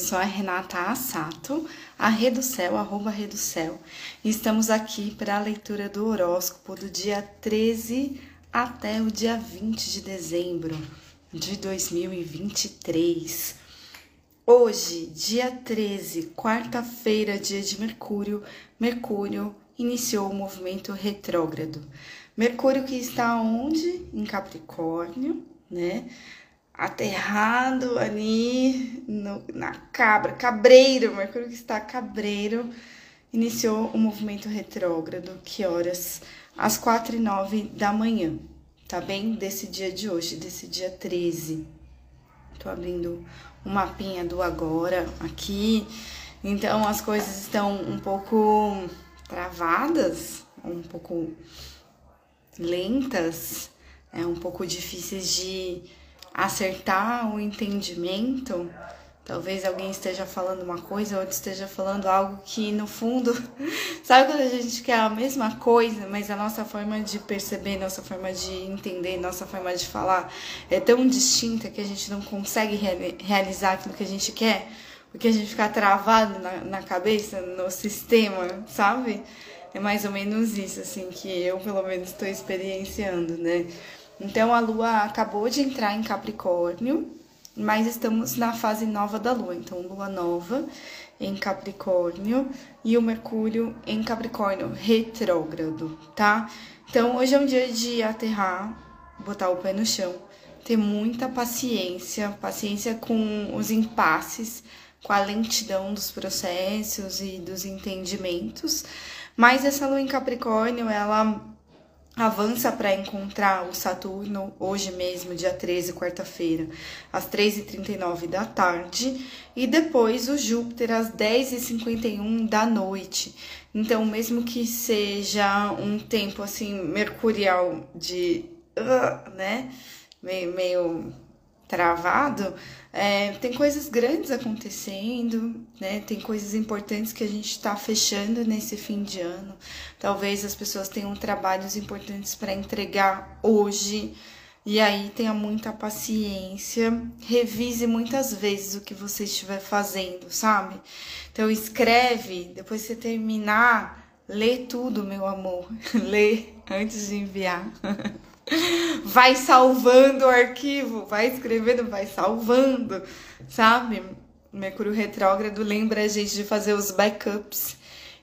sou a Renata Assato, a Céu, arroba Céu. E estamos aqui para a leitura do horóscopo do dia 13 até o dia 20 de dezembro de 2023. Hoje, dia 13, quarta-feira, dia de Mercúrio, Mercúrio iniciou o movimento retrógrado. Mercúrio que está onde? Em Capricórnio, né? Aterrado ali no, na cabra, cabreiro, Mercúrio que está cabreiro, iniciou o movimento retrógrado. Que horas? Às quatro e nove da manhã, tá bem? Desse dia de hoje, desse dia 13. Tô abrindo um mapinha do agora aqui. Então as coisas estão um pouco travadas, um pouco lentas, é um pouco difíceis de acertar o entendimento. Talvez alguém esteja falando uma coisa, outro esteja falando algo que no fundo, sabe quando a gente quer a mesma coisa, mas a nossa forma de perceber, nossa forma de entender, nossa forma de falar é tão distinta que a gente não consegue reali- realizar aquilo que a gente quer, porque a gente fica travado na, na cabeça, no sistema, sabe? É mais ou menos isso, assim, que eu pelo menos estou experienciando, né? Então a lua acabou de entrar em Capricórnio, mas estamos na fase nova da lua. Então, lua nova em Capricórnio e o Mercúrio em Capricórnio retrógrado, tá? Então, hoje é um dia de aterrar, botar o pé no chão, ter muita paciência, paciência com os impasses, com a lentidão dos processos e dos entendimentos. Mas essa lua em Capricórnio, ela avança para encontrar o Saturno hoje mesmo, dia 13, quarta-feira, às 3h39 da tarde, e depois o Júpiter às 10h51 da noite. Então, mesmo que seja um tempo assim mercurial de, uh, né, meio, meio travado, é, tem coisas grandes acontecendo, né? Tem coisas importantes que a gente está fechando nesse fim de ano. Talvez as pessoas tenham trabalhos importantes para entregar hoje. E aí tenha muita paciência, revise muitas vezes o que você estiver fazendo, sabe? Então escreve, depois você terminar, lê tudo, meu amor. lê antes de enviar. vai salvando o arquivo, vai escrevendo, vai salvando, sabe? Mercúrio retrógrado lembra a gente de fazer os backups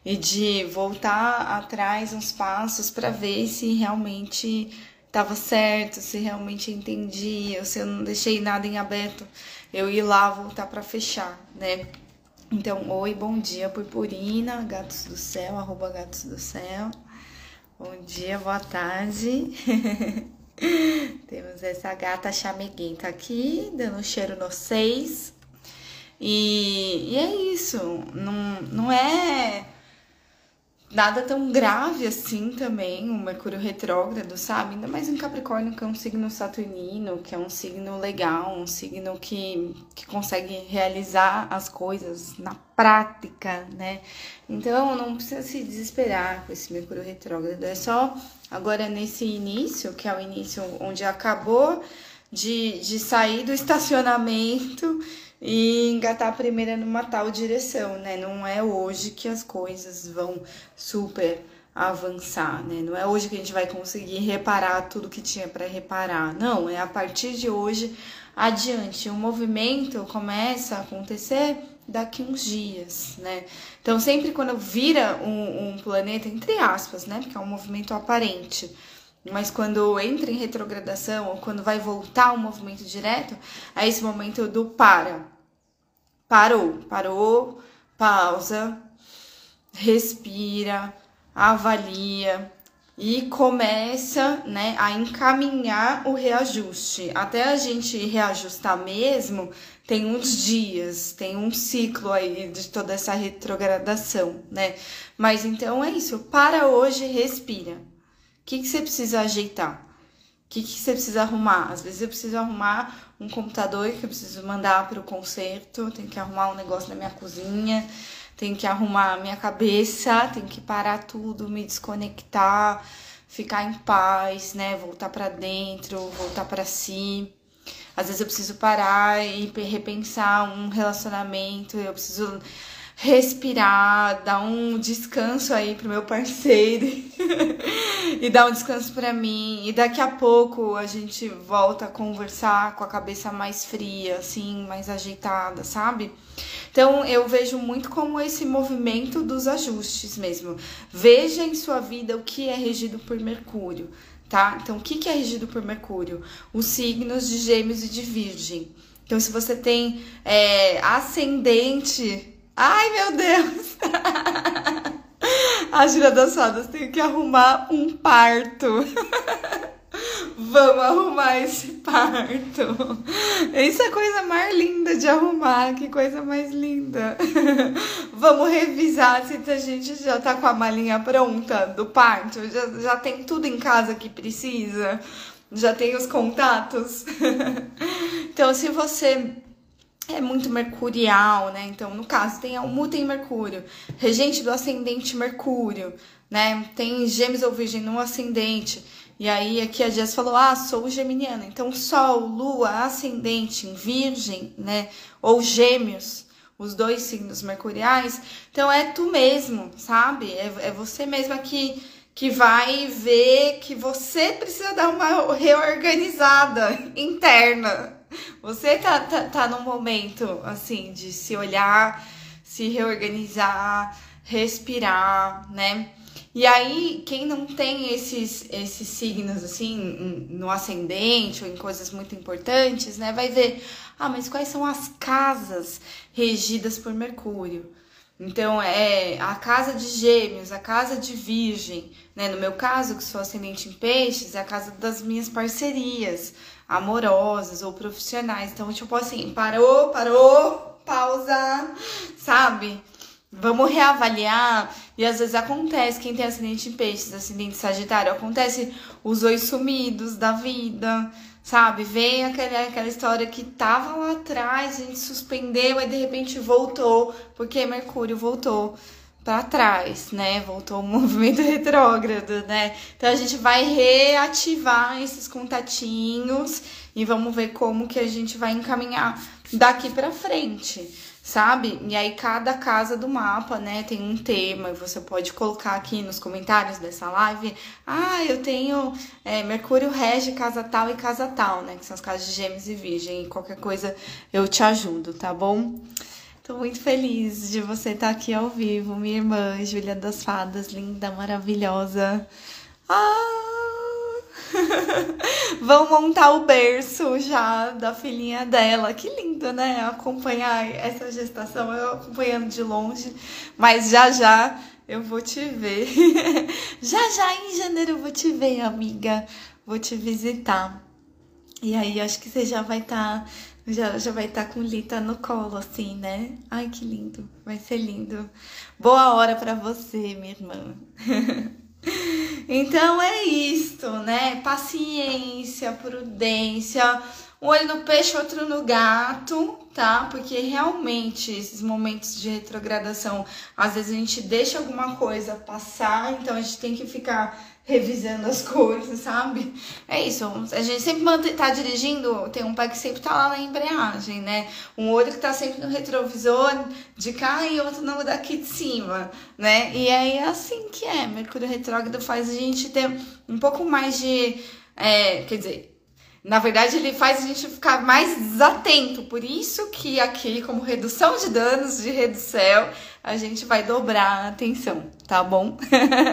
e de voltar atrás uns passos para ver se realmente estava certo, se realmente entendi, ou se eu não deixei nada em aberto, eu ir lá voltar para fechar, né? Então, oi, bom dia, purpurina, gatos do céu, arroba gatos do céu. Bom dia, boa tarde. Temos essa gata chameguenta aqui, dando um cheiro no seis. E, e é isso, não, não é nada tão grave assim também, o Mercúrio retrógrado, sabe? Ainda mais em Capricórnio, que é um signo saturnino, que é um signo legal, um signo que, que consegue realizar as coisas na prática, né? Então não precisa se desesperar com esse Mercúrio retrógrado, é só agora nesse início, que é o início onde acabou de, de sair do estacionamento e engatar a primeira numa tal direção, né? Não é hoje que as coisas vão super avançar, né? Não é hoje que a gente vai conseguir reparar tudo que tinha para reparar. Não, é a partir de hoje adiante. O movimento começa a acontecer daqui uns dias, né? Então, sempre quando vira um, um planeta, entre aspas, né? Porque é um movimento aparente mas quando entra em retrogradação ou quando vai voltar o movimento direto, é esse momento do para. Parou, parou, pausa, respira, avalia e começa, né, a encaminhar o reajuste. Até a gente reajustar mesmo, tem uns dias, tem um ciclo aí de toda essa retrogradação, né? Mas então é isso, para hoje, respira que, que você precisa ajeitar? O que, que você precisa arrumar? Às vezes eu preciso arrumar um computador que eu preciso mandar para o conserto, tenho que arrumar um negócio na minha cozinha, tenho que arrumar a minha cabeça, tenho que parar tudo, me desconectar, ficar em paz, né? Voltar para dentro, voltar para si. Às vezes eu preciso parar e repensar um relacionamento, eu preciso respirar, dar um descanso aí pro meu parceiro e dar um descanso para mim. E daqui a pouco a gente volta a conversar com a cabeça mais fria, assim, mais ajeitada, sabe? Então eu vejo muito como esse movimento dos ajustes mesmo. Veja em sua vida o que é regido por Mercúrio, tá? Então o que é regido por Mercúrio? Os signos de Gêmeos e de Virgem. Então, se você tem é, ascendente Ai, meu Deus! A gira das fadas tem que arrumar um parto. Vamos arrumar esse parto. Isso é a coisa mais linda de arrumar. Que coisa mais linda. Vamos revisar se a gente já tá com a malinha pronta do parto. Já, já tem tudo em casa que precisa. Já tem os contatos. Então, se você é muito mercurial, né? Então, no caso, tem o Mu tem Mercúrio, regente do ascendente Mercúrio, né? Tem Gêmeos ou Virgem no ascendente. E aí aqui a Jess falou: "Ah, sou geminiana". Então, Sol, Lua, ascendente em Virgem, né? Ou Gêmeos, os dois signos mercuriais. Então, é tu mesmo, sabe? É, é você mesma que que vai ver que você precisa dar uma reorganizada interna, você tá, tá, tá num momento, assim, de se olhar, se reorganizar, respirar, né? E aí, quem não tem esses, esses signos, assim, no ascendente ou em coisas muito importantes, né? Vai ver, ah, mas quais são as casas regidas por Mercúrio? Então, é a casa de gêmeos, a casa de virgem, né? No meu caso, que sou ascendente em peixes, é a casa das minhas parcerias, amorosas ou profissionais. Então, tipo assim, parou, parou, pausa, sabe? Vamos reavaliar. E às vezes acontece, quem tem acidente em peixes, acidente sagitário, acontece os oi sumidos da vida, sabe? Vem aquela, aquela história que tava lá atrás, a gente suspendeu e de repente voltou, porque Mercúrio voltou para trás, né? Voltou o movimento retrógrado, né? Então a gente vai reativar esses contatinhos e vamos ver como que a gente vai encaminhar daqui para frente, sabe? E aí cada casa do mapa, né, tem um tema e você pode colocar aqui nos comentários dessa live, ah, eu tenho é, Mercúrio rege casa tal e casa tal, né, que são as casas de Gêmeos e Virgem, e qualquer coisa eu te ajudo, tá bom? Tô muito feliz de você estar aqui ao vivo, minha irmã Júlia das Fadas, linda, maravilhosa. Ah! Vão montar o berço já da filhinha dela. Que lindo, né? Acompanhar essa gestação, eu acompanhando de longe, mas já já eu vou te ver. já já em janeiro eu vou te ver, amiga. Vou te visitar. E aí acho que você já vai estar tá Já, já vai estar tá com Lita no colo, assim, né? Ai, que lindo. Vai ser lindo. Boa hora para você, minha irmã. então é isto, né? Paciência, prudência. Um olho no peixe, outro no gato, tá? Porque realmente esses momentos de retrogradação, às vezes a gente deixa alguma coisa passar, então a gente tem que ficar revisando as coisas, sabe? É isso. A gente sempre tá dirigindo, tem um pé que sempre tá lá na embreagem, né? Um olho que tá sempre no retrovisor de cá e outro no daqui de cima, né? E aí é assim que é. Mercúrio retrógrado faz a gente ter um pouco mais de. É, quer dizer, na verdade, ele faz a gente ficar mais desatento. Por isso que aqui, como redução de danos de redução, a gente vai dobrar a atenção, tá bom?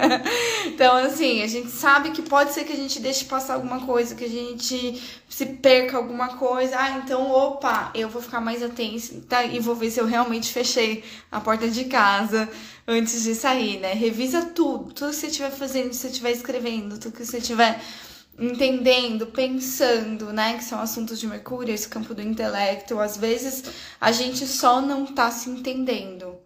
então, assim, a gente sabe que pode ser que a gente deixe passar alguma coisa, que a gente se perca alguma coisa. Ah, então, opa, eu vou ficar mais atento tá? e vou ver se eu realmente fechei a porta de casa antes de sair, né? Revisa tudo, tudo que você estiver fazendo, que você estiver escrevendo, tudo que você estiver entendendo, pensando, né, que são assuntos de Mercúrio, esse campo do intelecto, às vezes a gente só não tá se entendendo.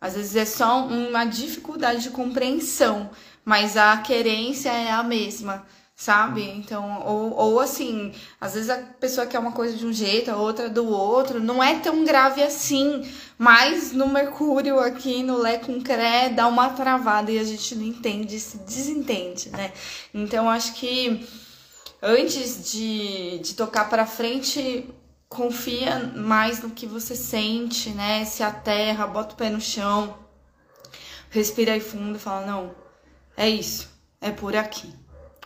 Às vezes é só uma dificuldade de compreensão, mas a querência é a mesma sabe? Então, ou, ou assim, às vezes a pessoa quer uma coisa de um jeito, a outra do outro, não é tão grave assim, mas no Mercúrio aqui, no Lé com Cré, dá uma travada e a gente não entende, se desentende, né? Então, acho que antes de, de tocar para frente, confia mais no que você sente, né? Se a terra, bota o pé no chão, respira aí fundo e fala: não, é isso, é por aqui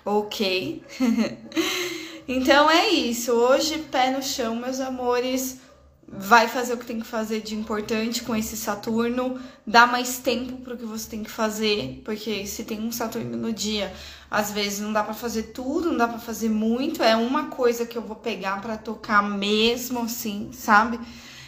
ok? então é isso. Hoje, pé no chão, meus amores. Vai fazer o que tem que fazer de importante com esse Saturno. Dá mais tempo pro que você tem que fazer, porque se tem um Saturno no dia, às vezes não dá para fazer tudo, não dá para fazer muito. É uma coisa que eu vou pegar para tocar mesmo assim, sabe?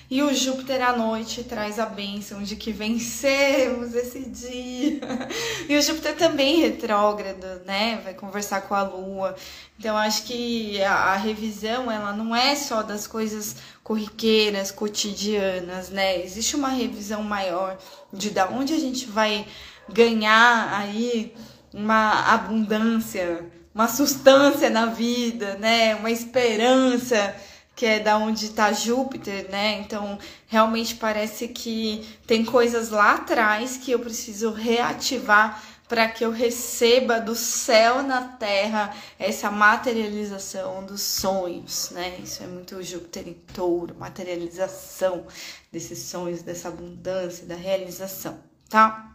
E o Júpiter à noite traz a bênção de que vencemos esse dia. E o Júpiter também retrógrado, né? Vai conversar com a Lua. Então acho que a revisão ela não é só das coisas corriqueiras, cotidianas, né? Existe uma revisão maior de da onde a gente vai ganhar aí uma abundância, uma substância na vida, né? Uma esperança que é da onde está Júpiter, né? Então, realmente parece que tem coisas lá atrás que eu preciso reativar para que eu receba do céu na terra essa materialização dos sonhos, né? Isso é muito Júpiter em touro, materialização desses sonhos, dessa abundância, da realização, tá?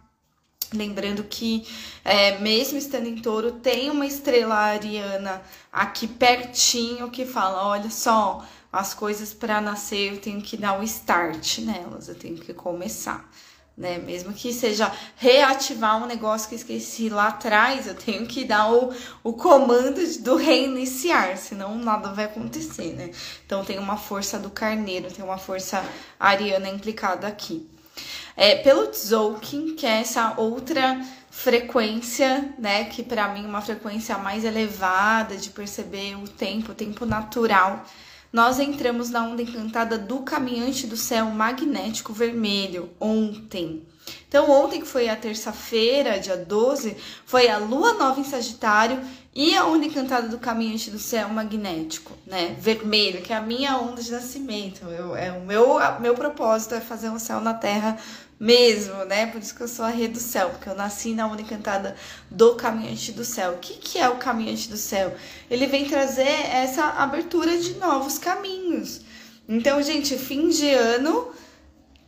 Lembrando que, é, mesmo estando em touro, tem uma estrela ariana aqui pertinho que fala: olha só, as coisas para nascer eu tenho que dar o start nelas, eu tenho que começar. Né? Mesmo que seja reativar um negócio que esqueci lá atrás, eu tenho que dar o, o comando do reiniciar, senão nada vai acontecer, né? Então tem uma força do carneiro, tem uma força ariana implicada aqui é, pelo Tzolk'in, que é essa outra frequência, né, que para mim é uma frequência mais elevada de perceber o tempo, o tempo natural. Nós entramos na onda encantada do caminhante do céu magnético vermelho ontem. Então, ontem, que foi a terça-feira, dia 12, foi a lua nova em Sagitário e a onda encantada do caminhante do céu magnético, né? Vermelho, que é a minha onda de nascimento. Eu, é o meu, meu propósito é fazer um céu na Terra mesmo, né? Por isso que eu sou a rede do céu, porque eu nasci na onda encantada do caminhante do céu. O que, que é o caminhante do céu? Ele vem trazer essa abertura de novos caminhos. Então, gente, fim de ano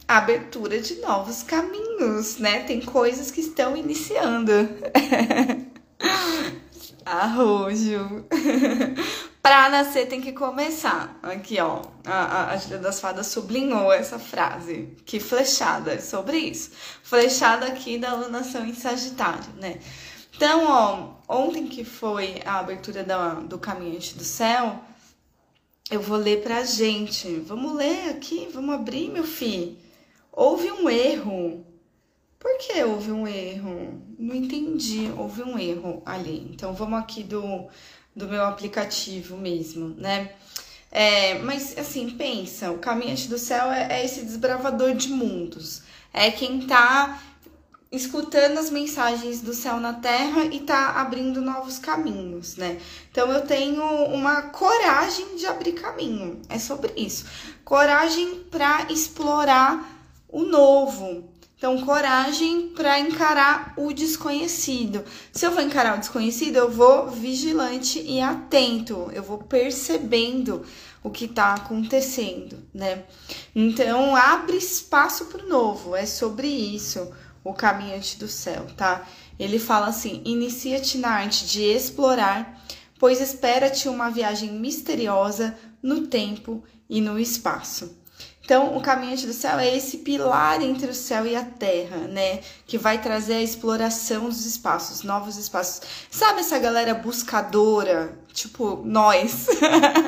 abertura de novos caminhos, né? Tem coisas que estão iniciando. Arrojo. pra nascer tem que começar. Aqui, ó. A, a, Julia das Fadas sublinhou essa frase. Que flechada sobre isso. Flechada aqui da alunação em Sagitário, né? Então, ó, ontem que foi a abertura da, do Caminhante do Céu, eu vou ler pra gente. Vamos ler aqui, vamos abrir, meu filho. Houve um erro por que houve um erro? Não entendi, houve um erro ali. Então vamos aqui do, do meu aplicativo mesmo, né? É, mas assim, pensa, o caminhante do céu é, é esse desbravador de mundos. É quem tá escutando as mensagens do céu na terra e tá abrindo novos caminhos, né? Então eu tenho uma coragem de abrir caminho. É sobre isso. Coragem para explorar o novo. Então, coragem para encarar o desconhecido. Se eu vou encarar o desconhecido, eu vou vigilante e atento. Eu vou percebendo o que está acontecendo, né? Então, abre espaço para o novo. É sobre isso o caminhante do céu, tá? Ele fala assim: inicia-te na arte de explorar, pois espera-te uma viagem misteriosa no tempo e no espaço. Então, o caminhante do céu é esse pilar entre o céu e a terra, né? Que vai trazer a exploração dos espaços, novos espaços. Sabe essa galera buscadora, tipo nós?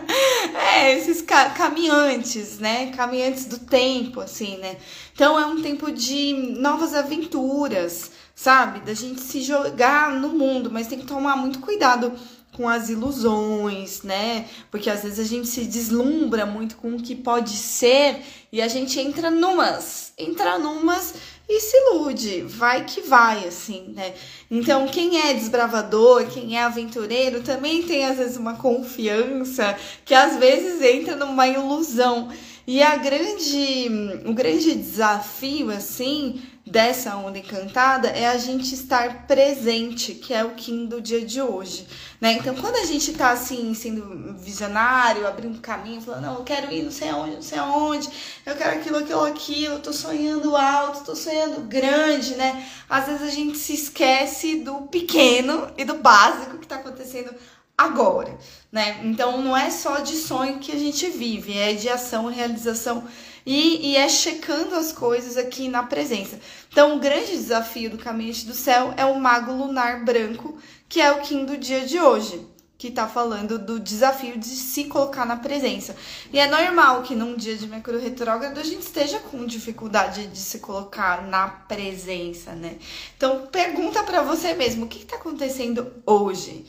é, esses ca caminhantes, né? Caminhantes do tempo, assim, né? Então, é um tempo de novas aventuras, sabe? Da gente se jogar no mundo, mas tem que tomar muito cuidado com as ilusões, né? Porque às vezes a gente se deslumbra muito com o que pode ser e a gente entra numas, entra numas e se ilude, vai que vai, assim, né? Então, quem é desbravador, quem é aventureiro, também tem às vezes uma confiança que às vezes entra numa ilusão. E a grande, o grande desafio, assim, dessa onda encantada é a gente estar presente, que é o Kim do dia de hoje, né? Então, quando a gente tá assim, sendo visionário, abrindo caminho, falando, não, eu quero ir não sei aonde, não sei aonde, eu quero aquilo, aquilo, aquilo, tô sonhando alto, tô sonhando grande, né? Às vezes a gente se esquece do pequeno e do básico que tá acontecendo agora, né? Então, não é só de sonho que a gente vive, é de ação realização e, e é checando as coisas aqui na presença. Então, o grande desafio do Caminhante do Céu é o Mago Lunar Branco, que é o Kim do dia de hoje que tá falando do desafio de se colocar na presença. E é normal que num dia de Mercúrio retrógrado a gente esteja com dificuldade de se colocar na presença, né? Então pergunta para você mesmo, o que, que tá acontecendo hoje?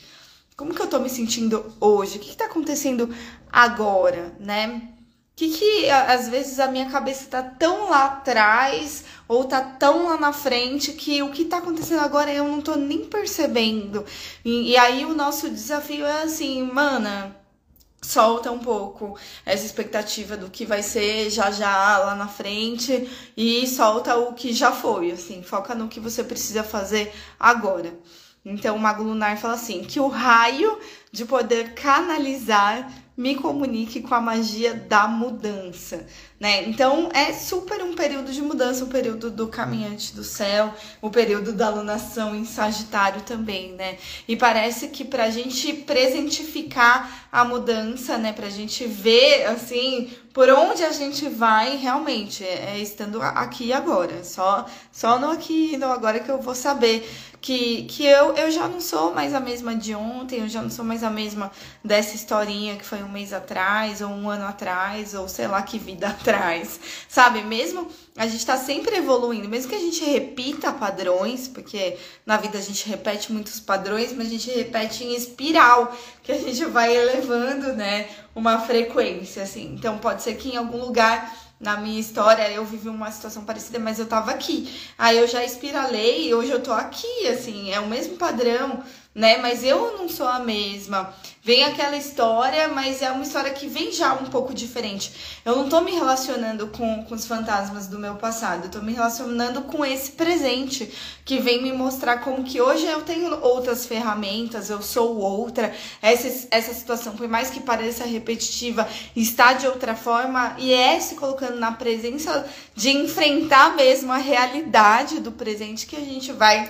Como que eu tô me sentindo hoje? O que, que tá acontecendo agora, né? Que que às vezes a minha cabeça tá tão lá atrás ou tá tão lá na frente que o que tá acontecendo agora eu não tô nem percebendo. E, e aí o nosso desafio é assim, mana, solta um pouco essa expectativa do que vai ser já já lá na frente e solta o que já foi, assim, foca no que você precisa fazer agora. Então o Mago Lunar fala assim, que o raio de poder canalizar me comunique com a magia da mudança, né? Então é super um período de mudança, o período do caminhante do céu, o período da alunação em Sagitário também, né? E parece que pra gente presentificar a mudança, né, pra gente ver assim por onde a gente vai realmente é, é estando aqui agora, só só no aqui no agora que eu vou saber que, que eu, eu já não sou mais a mesma de ontem, eu já não sou mais a mesma dessa historinha que foi um mês atrás, ou um ano atrás, ou sei lá que vida atrás, sabe? Mesmo a gente tá sempre evoluindo, mesmo que a gente repita padrões, porque na vida a gente repete muitos padrões, mas a gente repete em espiral, que a gente vai elevando, né, uma frequência, assim. Então pode ser que em algum lugar na minha história eu vivi uma situação parecida, mas eu tava aqui. Aí eu já espiralei e hoje eu tô aqui, assim, é o mesmo padrão, né? Mas eu não sou a mesma. Vem aquela história, mas é uma história que vem já um pouco diferente. Eu não tô me relacionando com, com os fantasmas do meu passado, eu tô me relacionando com esse presente que vem me mostrar como que hoje eu tenho outras ferramentas, eu sou outra. Essa, essa situação, por mais que pareça repetitiva, está de outra forma e é se colocando na presença de enfrentar mesmo a realidade do presente que a gente vai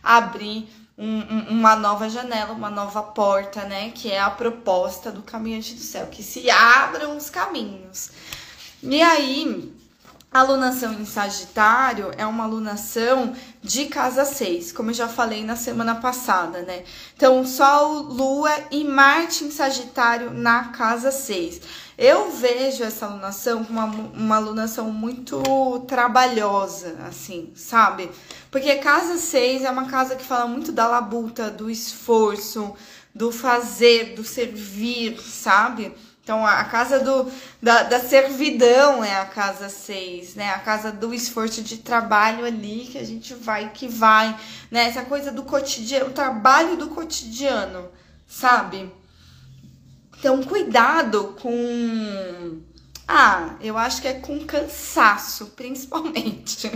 abrir um, uma nova janela, uma nova porta, né? Que é a proposta do caminhante do céu, que se abram os caminhos. E aí, a alunação em Sagitário é uma alunação de casa 6, como eu já falei na semana passada, né? Então, Sol, Lua e Marte em Sagitário na casa 6. Eu vejo essa alunação como uma, uma alunação muito trabalhosa, assim, sabe? Porque casa 6 é uma casa que fala muito da labuta, do esforço, do fazer, do servir, sabe? Então, a casa do, da, da servidão é a casa 6, né? A casa do esforço de trabalho ali, que a gente vai que vai, né? Essa coisa do cotidiano, o trabalho do cotidiano, sabe? Então, cuidado com ah, eu acho que é com cansaço, principalmente.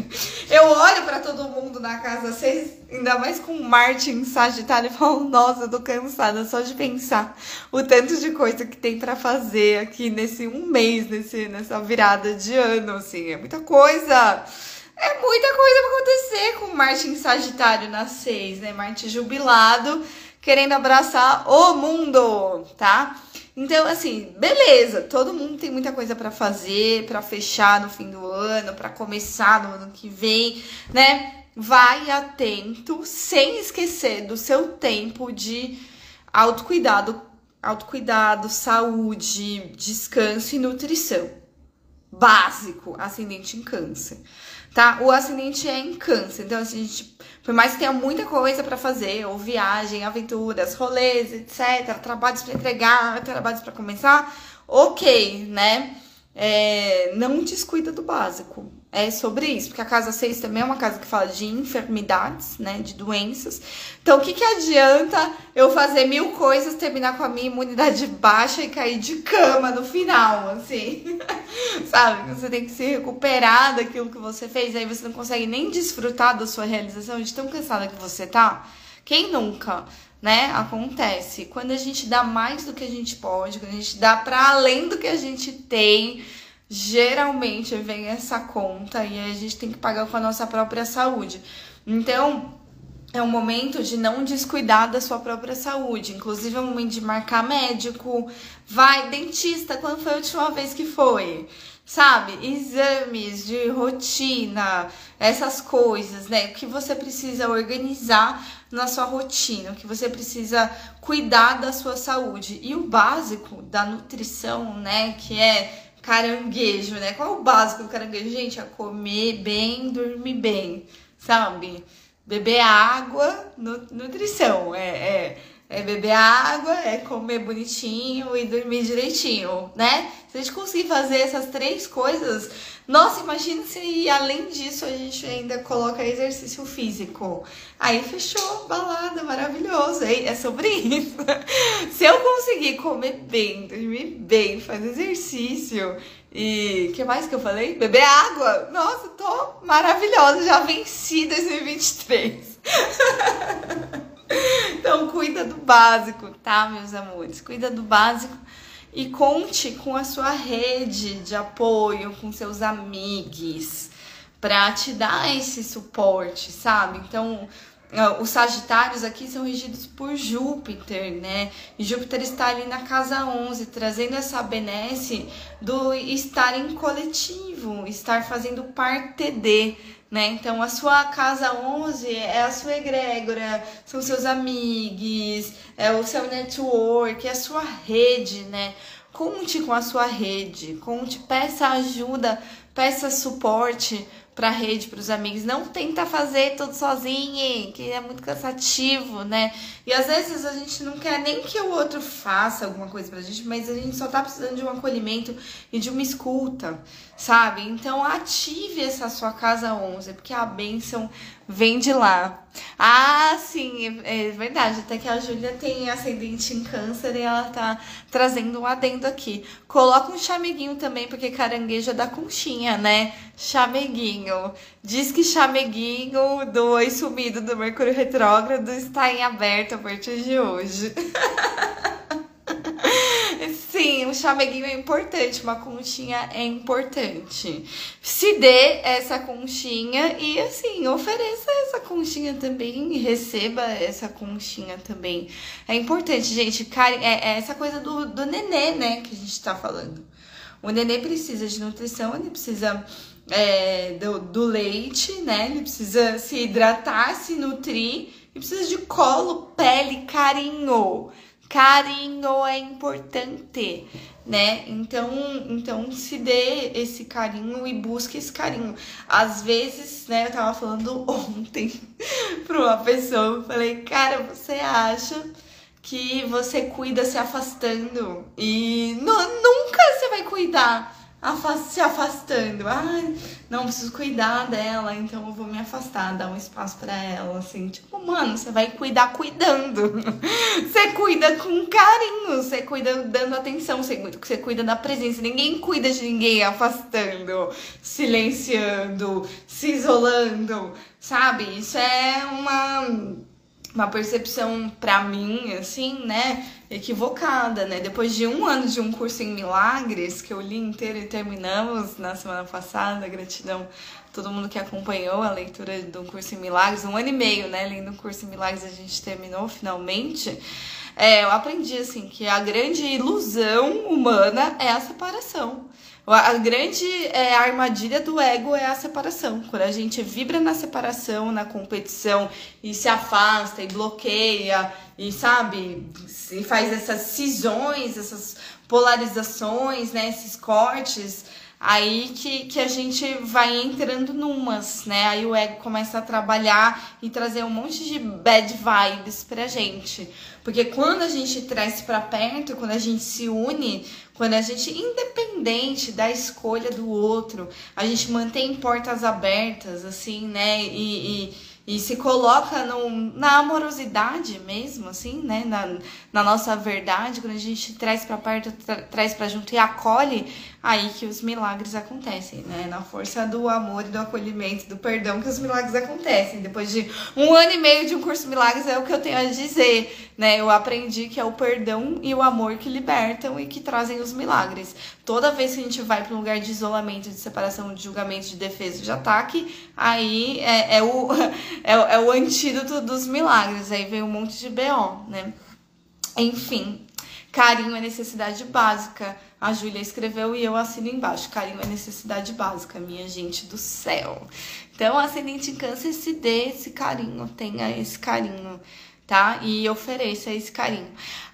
Eu olho para todo mundo na casa 6, ainda mais com Marte em Sagitário, e falo: Nossa, eu tô cansada só de pensar o tanto de coisa que tem para fazer aqui nesse um mês, nesse, nessa virada de ano, assim. É muita coisa. É muita coisa pra acontecer com Marte em Sagitário na 6, né? Marte jubilado, querendo abraçar o mundo, tá? Então, assim, beleza, todo mundo tem muita coisa para fazer, para fechar no fim do ano, para começar no ano que vem, né? Vai atento, sem esquecer do seu tempo de autocuidado, autocuidado, saúde, descanso e nutrição. Básico, ascendente em câncer tá? O ascendente é em câncer, então assim, a gente, por mais que tenha muita coisa para fazer, ou viagem, aventuras, rolês, etc, trabalhos para entregar, trabalhos para começar, ok, né? É, não descuida do básico é sobre isso, porque a casa 6 também é uma casa que fala de enfermidades, né, de doenças. Então, o que, que adianta eu fazer mil coisas, terminar com a minha imunidade baixa e cair de cama no final, assim? Sabe? Você tem que se recuperar daquilo que você fez, aí você não consegue nem desfrutar da sua realização de tão cansada que você tá. Quem nunca? Né? Acontece. Quando a gente dá mais do que a gente pode, quando a gente dá para além do que a gente tem, geralmente vem essa conta e a gente tem que pagar com a nossa própria saúde. Então, é um momento de não descuidar da sua própria saúde. Inclusive, é um momento de marcar médico. Vai, dentista, quando foi a última vez que foi? Sabe? Exames de rotina, essas coisas, né? O que você precisa organizar na sua rotina, o que você precisa cuidar da sua saúde. E o básico da nutrição, né? Que é caranguejo, né? Qual é o básico do caranguejo? Gente, é comer bem, dormir bem, sabe? Beber água, nutrição. É, é, é beber água, é comer bonitinho e dormir direitinho, né? Se a gente conseguir fazer essas três coisas, nossa, imagina se além disso a gente ainda coloca exercício físico. Aí fechou, balada, maravilhoso. É sobre isso. Se eu conseguir comer bem, dormir bem, fazer exercício e que mais que eu falei? Beber água. Nossa, tô maravilhosa, já venci 2023. então cuida do básico, tá, meus amores? Cuida do básico e conte com a sua rede de apoio, com seus amigos, para te dar esse suporte, sabe? Então, ah, os Sagitários aqui são regidos por Júpiter, né? E Júpiter está ali na casa 11, trazendo essa benesse do estar em coletivo, estar fazendo parte de, né? Então, a sua casa 11 é a sua egrégora, são seus amigos, é o seu network, é a sua rede, né? Conte com a sua rede, conte, peça ajuda, peça suporte para a rede, para os amigos. Não tenta fazer tudo sozinho, que é muito cansativo, né? E às vezes a gente não quer nem que o outro faça alguma coisa pra gente, mas a gente só tá precisando de um acolhimento e de uma escuta, sabe? Então ative essa sua casa 11, porque a bênção vem de lá. Ah, sim, é, verdade. Até que a Júlia tem ascendente em câncer e ela tá trazendo um adendo aqui. Coloca um chameguinho também, porque caranguejo é da conchinha, né? Chameguinho. Diz que chameguinho do oi sumido do Mercúrio retrógrado está em aberto a partir de hoje. Sim, um chameguinho é importante, uma conchinha é importante. Se dê essa conchinha e assim, ofereça essa conchinha também receba essa conchinha também. É importante, gente. É, é essa coisa do, do nenê, né, que a gente tá falando. O nenê precisa de nutrição, ele precisa é, do, do leite, né? Ele precisa se hidratar, se nutrir e precisa de colo, pele, carinho. Carinho é importante, né? Então, então se dê esse carinho e busque esse carinho. Às vezes, né, eu tava falando ontem pra uma pessoa, eu falei, cara, você acha que você cuida se afastando e nunca você vai cuidar se afastando. Ai, não preciso cuidar dela, então eu vou me afastar, dar um espaço para ela, assim. Tipo, mano, você vai cuidar cuidando. Você cuida com carinho, você cuida dando atenção, você, você cuida da presença. Ninguém cuida de ninguém afastando, silenciando, se isolando, sabe? Isso é uma uma percepção para mim, assim, né, equivocada, né? Depois de um ano de um curso em milagres, que eu li inteiro e terminamos na semana passada, gratidão a todo mundo que acompanhou a leitura do curso em milagres, um ano e meio, né, lendo o curso em milagres, a gente terminou finalmente. É, eu aprendi, assim, que a grande ilusão humana é a separação. A grande é, armadilha do ego é a separação. Quando a gente vibra na separação, na competição e se afasta e bloqueia e sabe, e faz essas cisões, essas polarizações, né, esses cortes, aí que, que a gente vai entrando numas, né? Aí o ego começa a trabalhar e trazer um monte de bad vibes pra gente. Porque quando a gente traz para perto, quando a gente se une, quando a gente, independente da escolha do outro, a gente mantém portas abertas, assim, né? E, e, e se coloca no, na amorosidade mesmo, assim, né? Na, na nossa verdade, quando a gente traz para perto, tra, traz para junto e acolhe, aí que os milagres acontecem, né? Na força do amor e do acolhimento, do perdão que os milagres acontecem. Depois de um ano e meio de um curso de milagres é o que eu tenho a dizer, né? Eu aprendi que é o perdão e o amor que libertam e que trazem os milagres. Toda vez que a gente vai para um lugar de isolamento, de separação, de julgamento, de defesa, de ataque, aí é, é o, é, é o antídoto dos milagres. Aí vem um monte de BO, né? Enfim, carinho é necessidade básica a Júlia escreveu e eu assino embaixo. Carinho é necessidade básica, minha gente do céu. Então, ascendente em câncer, se dê esse carinho, tenha esse carinho, tá? E ofereça esse carinho.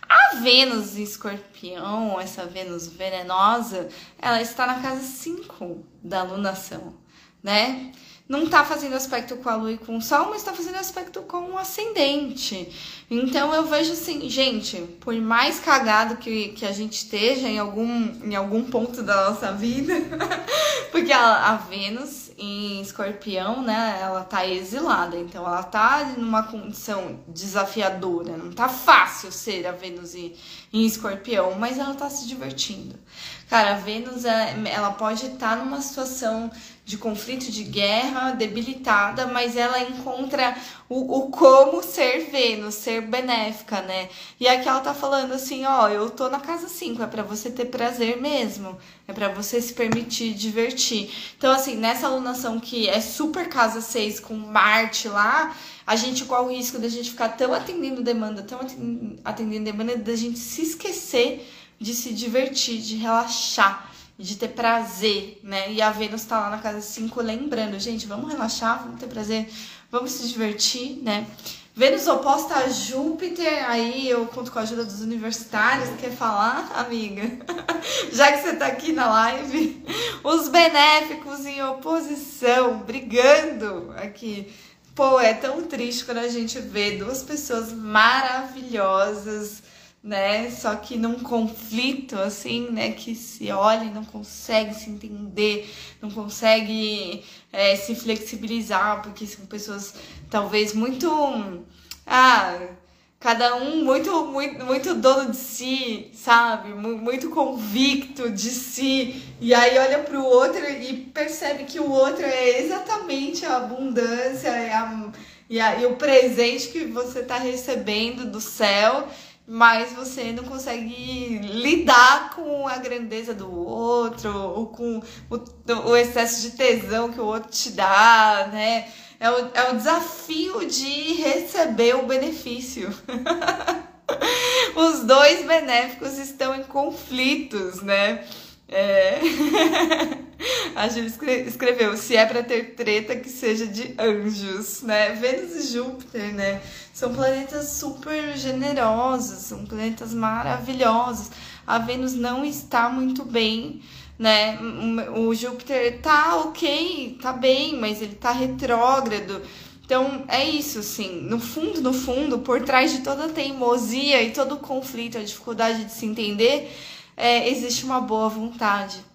A Vênus em escorpião, essa Vênus venenosa, ela está na casa 5 da alunação, né? Não está fazendo aspecto com a lua e com o sol, mas está fazendo aspecto com o ascendente. Então eu vejo assim, gente, por mais cagado que, que a gente esteja em algum, em algum ponto da nossa vida, porque a, a Vênus em escorpião, né, ela tá exilada, então ela tá numa condição desafiadora, não tá fácil ser a Vênus em, em escorpião, mas ela tá se divertindo. Cara, a Vênus, é, ela pode estar tá numa situação de conflito, de guerra, debilitada, mas ela encontra o, o como ser Vênus, ser benéfica, né? E aqui ela tá falando assim, ó, eu tô na casa 5, é para você ter prazer mesmo, é para você se permitir divertir. Então, assim, nessa alunação que é super casa 6 com Marte lá, a gente qual o risco da gente ficar tão atendendo demanda, tão atendendo demanda, da gente se esquecer de se divertir, de relaxar de ter prazer, né? E a Vênus tá lá na casa 5 lembrando, gente, vamos relaxar, vamos ter prazer, vamos se divertir, né? Vênus oposta a Júpiter, aí eu conto com a ajuda dos universitários, quer falar, amiga? Já que você tá aqui na live, os benéficos em oposição, brigando aqui. Pô, é tão triste quando a gente vê duas pessoas maravilhosas né? Só que num conflito assim, né? Que se olha e não consegue se entender, não consegue é, se flexibilizar, porque são pessoas talvez muito. Ah, cada um muito, muito, muito dono de si, sabe? Muito convicto de si. E aí olha para o outro e percebe que o outro é exatamente a abundância é a, e, a, e o presente que você está recebendo do céu mas você não consegue lidar com a grandeza do outro, ou com o, o excesso de tesão que o outro te dá, né? É o, é o desafio de receber o benefício. Os dois benéficos estão em conflitos, né? É... A Júlia escreveu: se é para ter treta, que seja de anjos, né? Vênus e Júpiter, né? São planetas super generosos, são planetas maravilhosos. A Vênus não está muito bem, né? O Júpiter tá ok, tá bem, mas ele tá retrógrado. Então é isso, sim. No fundo, no fundo, por trás de toda a teimosia e todo o conflito, a dificuldade de se entender, é, existe uma boa vontade.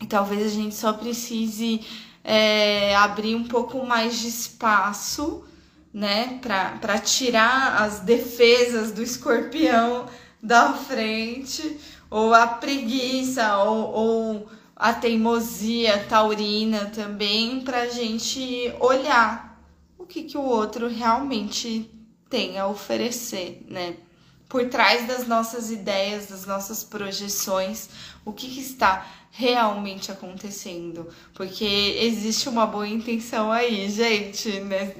E talvez a gente só precise é, abrir um pouco mais de espaço, né, para tirar as defesas do escorpião da frente, ou a preguiça, ou, ou a teimosia taurina também, para a gente olhar que, que o outro realmente tem a oferecer, né? Por trás das nossas ideias, das nossas projeções, o que, que está realmente acontecendo. Porque existe uma boa intenção aí, gente,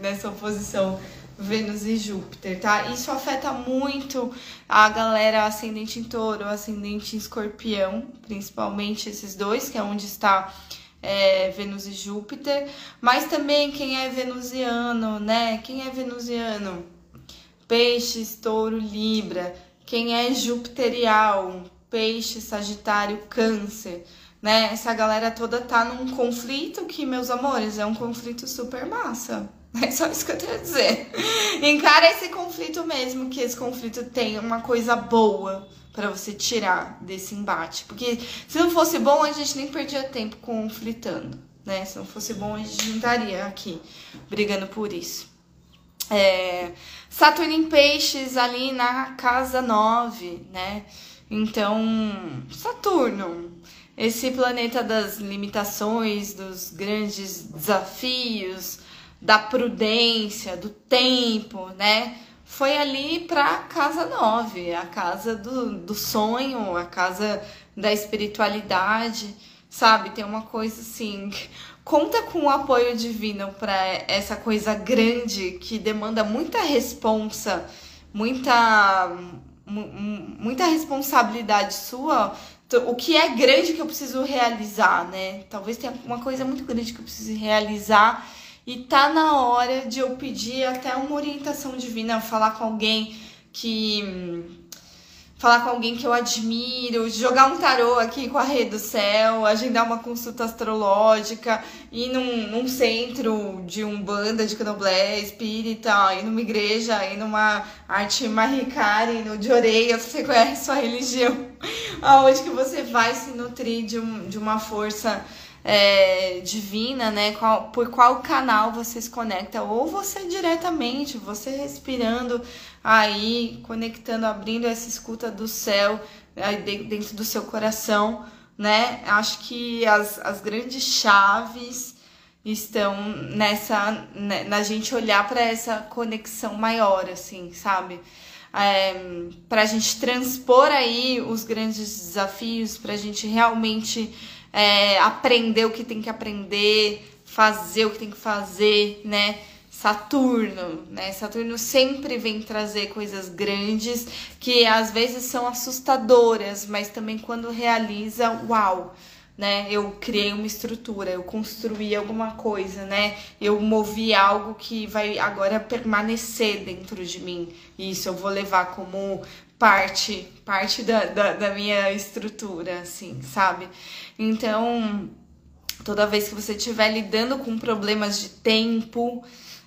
nessa oposição Vênus e Júpiter, tá? Isso afeta muito a galera ascendente em touro, ascendente em escorpião, principalmente esses dois, que é onde está é, Vênus e Júpiter, mas também quem é venusiano, né? Quem é venusiano? Peixes, touro, libra. Quem é jupiterial? Peixe, sagitário, câncer. Né? Essa galera toda tá num conflito que, meus amores, é um conflito super massa. É só isso que eu tenho a dizer. Encara esse conflito mesmo, que esse conflito tem uma coisa boa para você tirar desse embate. Porque se não fosse bom, a gente nem perdia tempo conflitando, né? Se não fosse bom, a gente não estaria aqui brigando por isso. É, Saturno em Peixes ali na casa 9, né? Então, Saturno, esse planeta das limitações, dos grandes desafios, da prudência, do tempo, né? Foi ali para casa 9, a casa do, do sonho, a casa da espiritualidade, sabe? Tem uma coisa assim. Conta com o apoio divino para essa coisa grande que demanda muita responsa, muita muita responsabilidade sua o que é grande que eu preciso realizar, né? Talvez tenha uma coisa muito grande que eu preciso realizar e tá na hora de eu pedir até uma orientação divina, falar com alguém que falar com alguém que eu admiro, jogar um tarô aqui com a rede do céu, agendar uma consulta astrológica, ir num, num centro de um banda de candomblé espírita, ir numa igreja, ir numa arte maricari, no de orelha, se você conhece sua religião, aonde que você vai se nutrir de, um, de uma força é, divina, né? Qual, por qual canal você se conecta, ou você diretamente, você respirando aí, conectando, abrindo essa escuta do céu dentro do seu coração, né? Acho que as, as grandes chaves estão nessa, né, na gente olhar para essa conexão maior, assim, sabe? É, para a gente transpor aí os grandes desafios, para a gente realmente é, aprender o que tem que aprender, fazer o que tem que fazer, né? Saturno, né? Saturno sempre vem trazer coisas grandes que às vezes são assustadoras, mas também quando realiza, uau, né? Eu criei uma estrutura, eu construí alguma coisa, né? Eu movi algo que vai agora permanecer dentro de mim. Isso eu vou levar como parte, parte da, da, da minha estrutura, assim, sabe? Então, toda vez que você estiver lidando com problemas de tempo,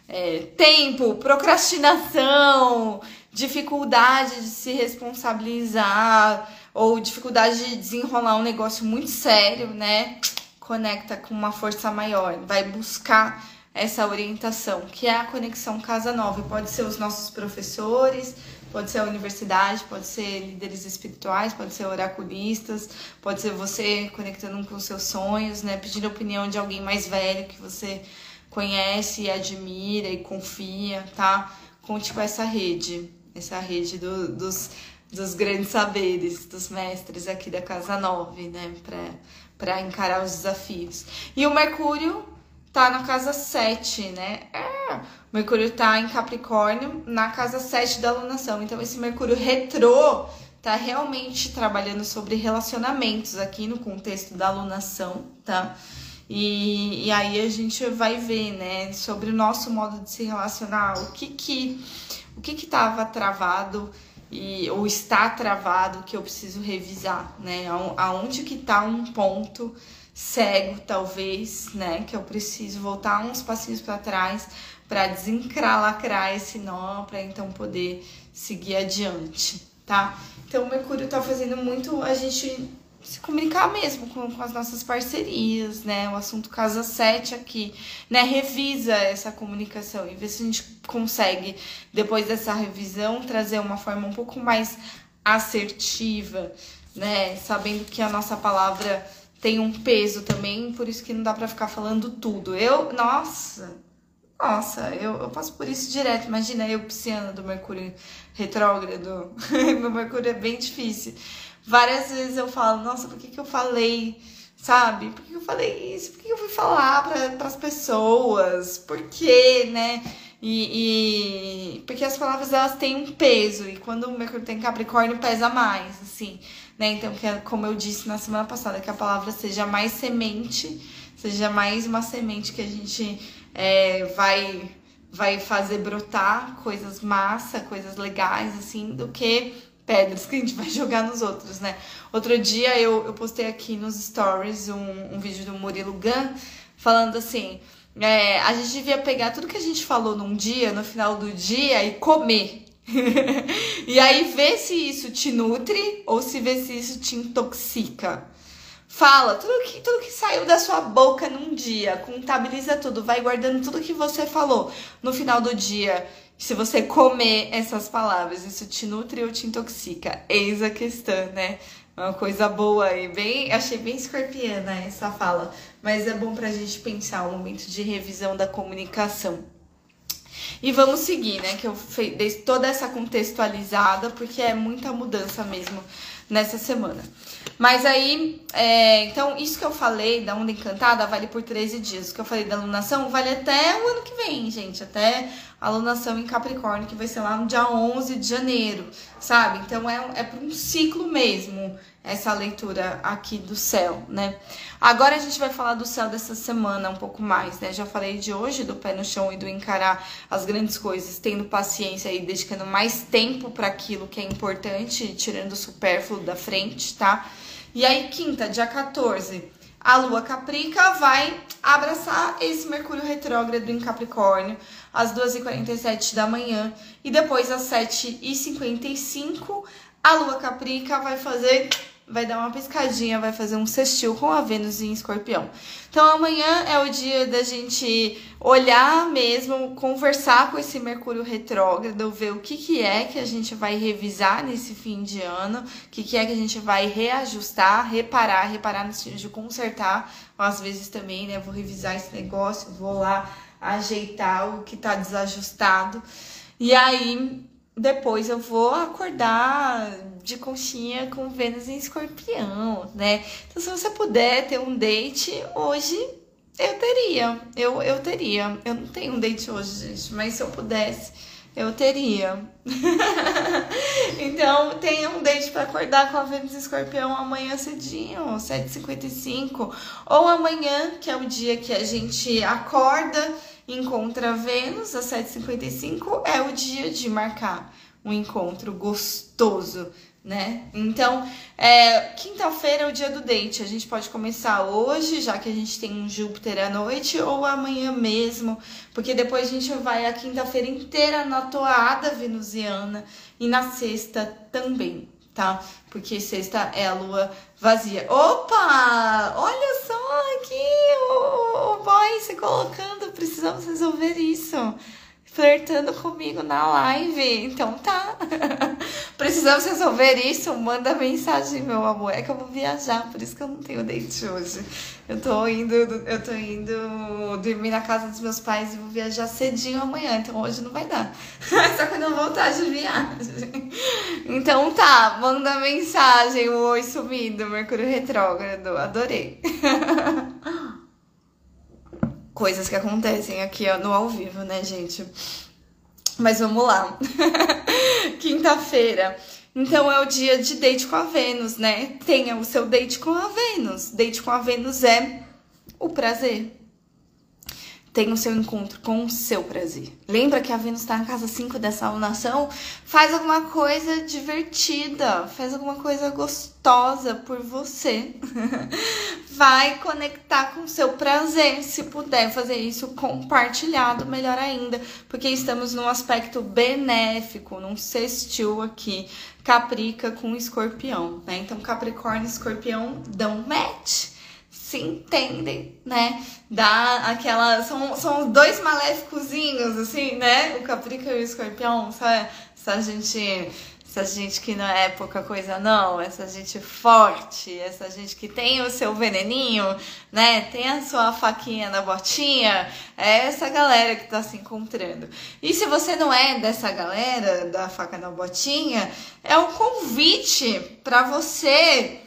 é, tempo, procrastinação, dificuldade de se responsabilizar ou dificuldade de desenrolar um negócio muito sério, né? Conecta com uma força maior, vai buscar essa orientação, que é a conexão Casa Nova. Pode ser os nossos professores, Pode ser a universidade, pode ser líderes espirituais, pode ser oraculistas, pode ser você conectando com seus sonhos, né? Pedindo a opinião de alguém mais velho que você conhece, admira e confia, tá? Conte com essa rede, essa rede do, dos, dos grandes saberes, dos mestres aqui da Casa 9, né? Para encarar os desafios. E o Mercúrio tá na casa 7, né? É, Mercúrio tá em Capricórnio, na casa 7 da alunação. Então, esse Mercúrio retrô tá realmente trabalhando sobre relacionamentos aqui no contexto da alunação, tá? E, e aí a gente vai ver, né, sobre o nosso modo de se relacionar, o que que, o que que tava travado e, ou está travado que eu preciso revisar, né? Aonde que tá um ponto cego, talvez, né? Que eu preciso voltar uns passinhos para trás para desencralacrar esse nó, para então poder seguir adiante, tá? Então, o Mercúrio tá fazendo muito a gente se comunicar mesmo com, com as nossas parcerias, né? O assunto Casa 7 aqui, né? Revisa essa comunicação e vê se a gente consegue, depois dessa revisão, trazer uma forma um pouco mais assertiva, né? Sabendo que a nossa palavra tem um peso também, por isso que não dá para ficar falando tudo. Eu, nossa, nossa, eu, eu passo por isso direto. Imagina eu, pisciana do Mercúrio retrógrado. Meu Mercúrio é bem difícil. Várias vezes eu falo, nossa, por que, que eu falei, sabe? Por que eu falei isso? Por que eu fui falar para as pessoas? Por quê, né? E, e, porque as palavras elas têm um peso e quando o Mercúrio tem Capricórnio pesa mais, assim, né? Então, que é, como eu disse na semana passada, que a palavra seja mais semente, seja mais uma semente que a gente é, vai vai fazer brotar coisas massa, coisas legais, assim, do que pedras que a gente vai jogar nos outros, né? Outro dia eu, eu postei aqui nos stories um, um vídeo do Murilo Gun falando assim: é, a gente devia pegar tudo que a gente falou num dia, no final do dia, e comer. e aí ver se isso te nutre ou se ver se isso te intoxica. Fala tudo que, tudo que saiu da sua boca num dia, contabiliza tudo, vai guardando tudo que você falou no final do dia. Se você comer essas palavras, isso te nutre ou te intoxica? Eis a questão, né? Uma coisa boa e bem, achei bem escorpiana essa fala, mas é bom pra gente pensar um momento de revisão da comunicação. E vamos seguir, né? Que eu dei toda essa contextualizada, porque é muita mudança mesmo nessa semana. Mas aí, é, então, isso que eu falei da onda encantada vale por 13 dias. O que eu falei da alunação vale até o ano que vem, gente. Até a alunação em Capricórnio, que vai ser lá no dia 11 de janeiro, sabe? Então, é, é para um ciclo mesmo essa leitura aqui do céu, né? Agora a gente vai falar do céu dessa semana um pouco mais, né? Já falei de hoje, do pé no chão e do encarar as grandes coisas, tendo paciência e dedicando mais tempo para aquilo que é importante, tirando o supérfluo da frente, tá? E aí, quinta, dia 14, a lua caprica vai abraçar esse Mercúrio retrógrado em Capricórnio às 2h47 da manhã e depois às 7h55 a lua caprica vai fazer vai dar uma piscadinha, vai fazer um sextil com a Vênus em escorpião. Então amanhã é o dia da gente olhar mesmo, conversar com esse Mercúrio retrógrado, ver o que, que é que a gente vai revisar nesse fim de ano, o que, que é que a gente vai reajustar, reparar, reparar no sentido de consertar, às vezes também, né? Vou revisar esse negócio, vou lá ajeitar o que tá desajustado. E aí depois eu vou acordar de conchinha com Vênus em escorpião, né? Então, se você puder ter um date hoje, eu teria. Eu, eu teria. Eu não tenho um date hoje, gente, mas se eu pudesse, eu teria. então, tenha um date para acordar com a Vênus em escorpião amanhã cedinho, 7h55. Ou amanhã, que é o dia que a gente acorda encontra Vênus às 7h55, é o dia de marcar um encontro gostoso, né? Então, é, quinta-feira é o dia do date. A gente pode começar hoje, já que a gente tem um Júpiter à noite, ou amanhã mesmo, porque depois a gente vai a quinta-feira inteira na toada venusiana e na sexta também, tá? Porque sexta é a lua vazia. Opa! Olha só aqui o, o boy se colocando. Precisamos resolver isso. Flertando comigo na live. Então tá. Precisamos resolver isso. Manda mensagem, meu amor. É que eu vou viajar, por isso que eu não tenho date hoje. Eu tô indo, eu tô indo dormir na casa dos meus pais e vou viajar cedinho amanhã. Então hoje não vai dar. Só quando eu voltar de viagem. Então tá, manda mensagem. Oi sumido, Mercúrio retrógrado. Adorei. Coisas que acontecem aqui no ao vivo, né, gente? Mas vamos lá. Quinta-feira. Então é o dia de date com a Vênus, né? Tenha o seu date com a Vênus. Date com a Vênus é o prazer. Tenha o seu encontro com o seu prazer. Lembra que a Vênus está na casa 5 dessa alunação? Faz alguma coisa divertida, faz alguma coisa gostosa por você. Vai conectar com o seu prazer. Se puder fazer isso compartilhado, melhor ainda, porque estamos num aspecto benéfico, num sextil aqui, Caprica com Escorpião, né? Então, Capricórnio e Escorpião dão match se entendem, né? Dá aquela. São, são dois maléficozinhos, assim, né? O Caprica e o Escorpião, sabe? Essa gente. Essa gente que não é pouca coisa, não. Essa gente forte, essa gente que tem o seu veneninho, né? Tem a sua faquinha na botinha. É essa galera que tá se encontrando. E se você não é dessa galera da faca na botinha, é um convite para você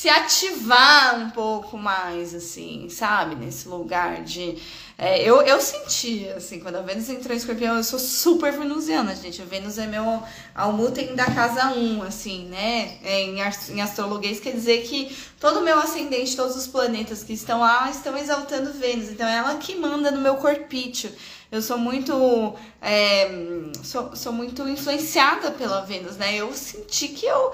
se ativar um pouco mais, assim, sabe? Nesse lugar de. É, eu, eu senti, assim, quando a Vênus entrou em escorpião, eu sou super venusiana, gente. A Vênus é meu almutem da casa 1, assim, né? É, em, em astrologuês quer dizer que todo o meu ascendente, todos os planetas que estão lá, estão exaltando Vênus. Então é ela que manda no meu corpício. Eu sou muito. É, sou, sou muito influenciada pela Vênus, né? Eu senti que eu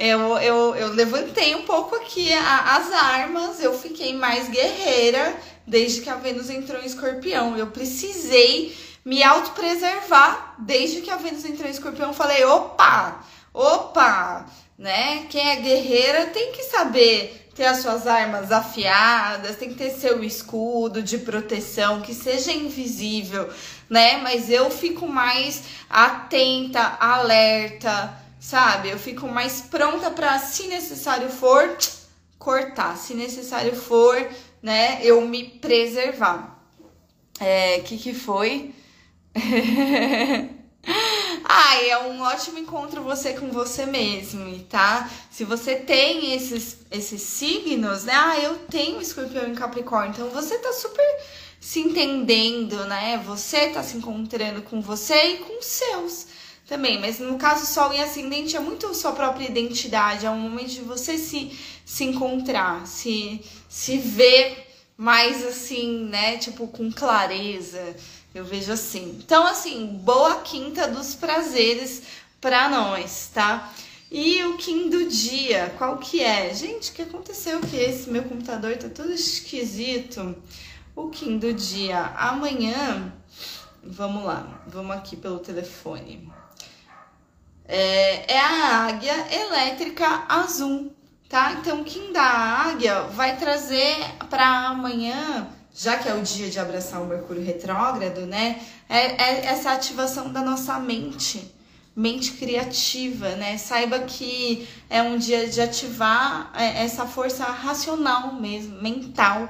eu, eu, eu levantei um pouco aqui a, as armas, eu fiquei mais guerreira desde que a Vênus entrou em escorpião. Eu precisei me autopreservar desde que a Vênus entrou em escorpião. Falei, opa, opa, né? Quem é guerreira tem que saber ter as suas armas afiadas, tem que ter seu escudo de proteção que seja invisível, né? Mas eu fico mais atenta, alerta sabe? Eu fico mais pronta para, se necessário for, cortar, se necessário for, né, eu me preservar. É, que que foi? Ai, é um ótimo encontro você com você mesmo, tá? Se você tem esses, esses signos, né? Ah, eu tenho escorpião em Capricórnio, então você tá super se entendendo, né? Você tá se encontrando com você e com os seus também, mas no caso Sol e Ascendente é muito sua própria identidade, é um momento de você se, se encontrar, se, se ver mais assim, né? Tipo, com clareza. Eu vejo assim. Então, assim, boa quinta dos prazeres para nós, tá? E o Kim do dia, qual que é? Gente, o que aconteceu que esse meu computador tá todo esquisito? O Kim do dia, amanhã, vamos lá, vamos aqui pelo telefone é, é a águia elétrica azul, tá? Então, quem da águia vai trazer para amanhã, já que é o dia de abraçar o Mercúrio retrógrado, né? É, é essa ativação da nossa mente, mente criativa, né? Saiba que é um dia de ativar é, essa força racional mesmo, mental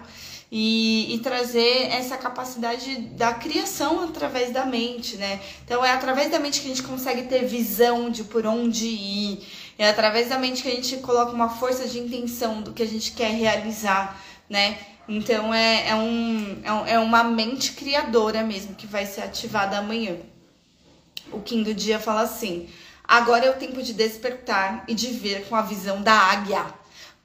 e, e, trazer essa capacidade da criação através da mente, né? Então é através da mente que a gente consegue ter visão de por onde ir, é através da mente que a gente coloca uma força de intenção do que a gente quer realizar, né? Então é, é, um, é, é uma mente criadora mesmo que vai ser ativada amanhã. O Kim do dia fala assim: agora é o tempo de despertar e de ver com a visão da águia.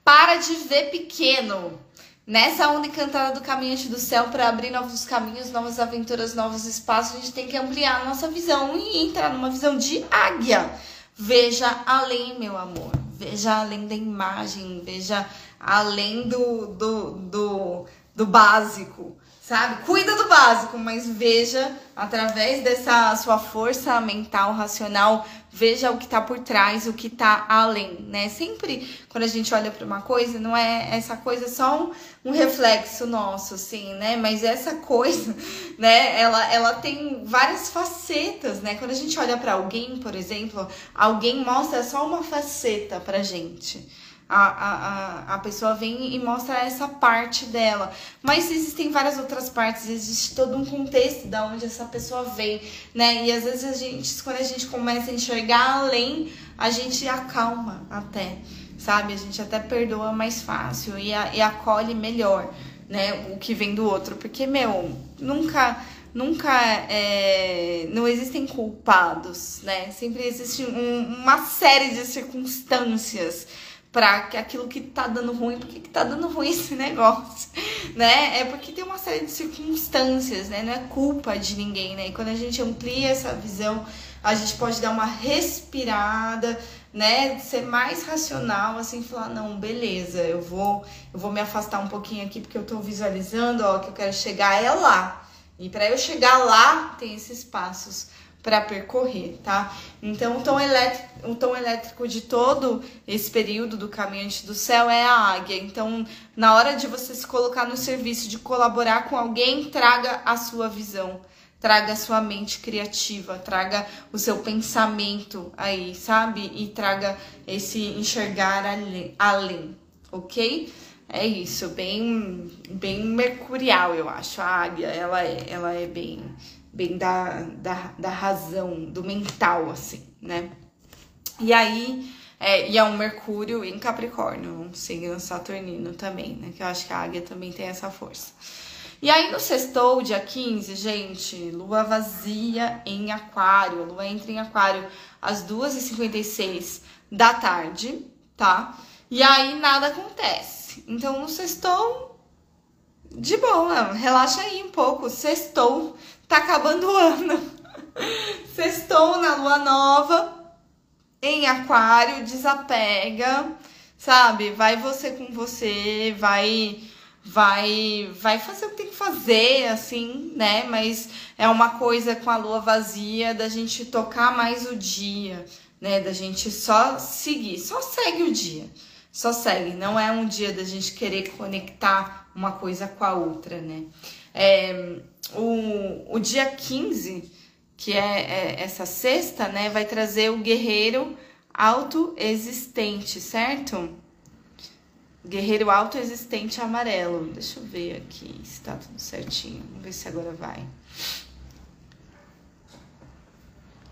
Para de ver pequeno Nessa onda encantada do caminhante do céu, para abrir novos caminhos, novas aventuras, novos espaços, a gente tem que ampliar a nossa visão e entrar numa visão de águia. Veja além, meu amor. Veja além da imagem, veja além do, do, do, do básico sabe? Cuida do básico, mas veja através dessa sua força mental, racional, veja o que tá por trás, o que tá além, né? Sempre quando a gente olha para uma coisa, não é essa coisa só um, um, reflexo nosso, assim, né? Mas essa coisa, né? Ela, ela tem várias facetas, né? Quando a gente olha para alguém, por exemplo, alguém mostra só uma faceta pra gente a, a, a pessoa vem e mostra essa parte dela. Mas existem várias outras partes, existe todo um contexto da onde essa pessoa vem, né? E às vezes a gente, quando a gente começa a enxergar além, a gente acalma até, sabe? A gente até perdoa mais fácil e, a, e acolhe melhor, né? O que vem do outro. Porque, meu, nunca nunca é, não existem culpados, né? Sempre existe um, uma série de circunstâncias para aquilo que tá dando ruim, por que tá dando ruim esse negócio, né? É porque tem uma série de circunstâncias, né? Não é culpa de ninguém, né? E quando a gente amplia essa visão, a gente pode dar uma respirada, né? Ser mais racional, assim, falar, não, beleza, eu vou, eu vou me afastar um pouquinho aqui porque eu tô visualizando, ó, que eu quero chegar é lá. E para eu chegar lá, tem esses passos para percorrer, tá? Então, o tom, elétrico, o tom elétrico de todo esse período do caminhante do céu é a águia. Então, na hora de você se colocar no serviço, de colaborar com alguém, traga a sua visão, traga a sua mente criativa, traga o seu pensamento aí, sabe? E traga esse enxergar além, além ok? É isso, bem, bem mercurial, eu acho. A águia, ela é, ela é bem bem da, da, da razão, do mental, assim, né? E aí, é, e é um Mercúrio em Capricórnio, um signo saturnino também, né? Que eu acho que a águia também tem essa força. E aí no sextou, dia 15, gente, lua vazia em aquário. Lua entra em aquário às 2h56 da tarde, tá? E aí nada acontece. Então no sextou, de boa, relaxa aí um pouco. Sextou, tá acabando o ano. Sextou na lua nova, em aquário, desapega, sabe? Vai você com você, vai vai vai fazer o que tem que fazer, assim, né? Mas é uma coisa com a lua vazia da gente tocar mais o dia, né? Da gente só seguir, só segue o dia. Só segue, não é um dia da gente querer conectar uma coisa com a outra, né? É, o, o dia 15, que é, é essa sexta, né, vai trazer o guerreiro autoexistente, certo? Guerreiro autoexistente amarelo. Deixa eu ver aqui se tá tudo certinho. Vamos ver se agora vai.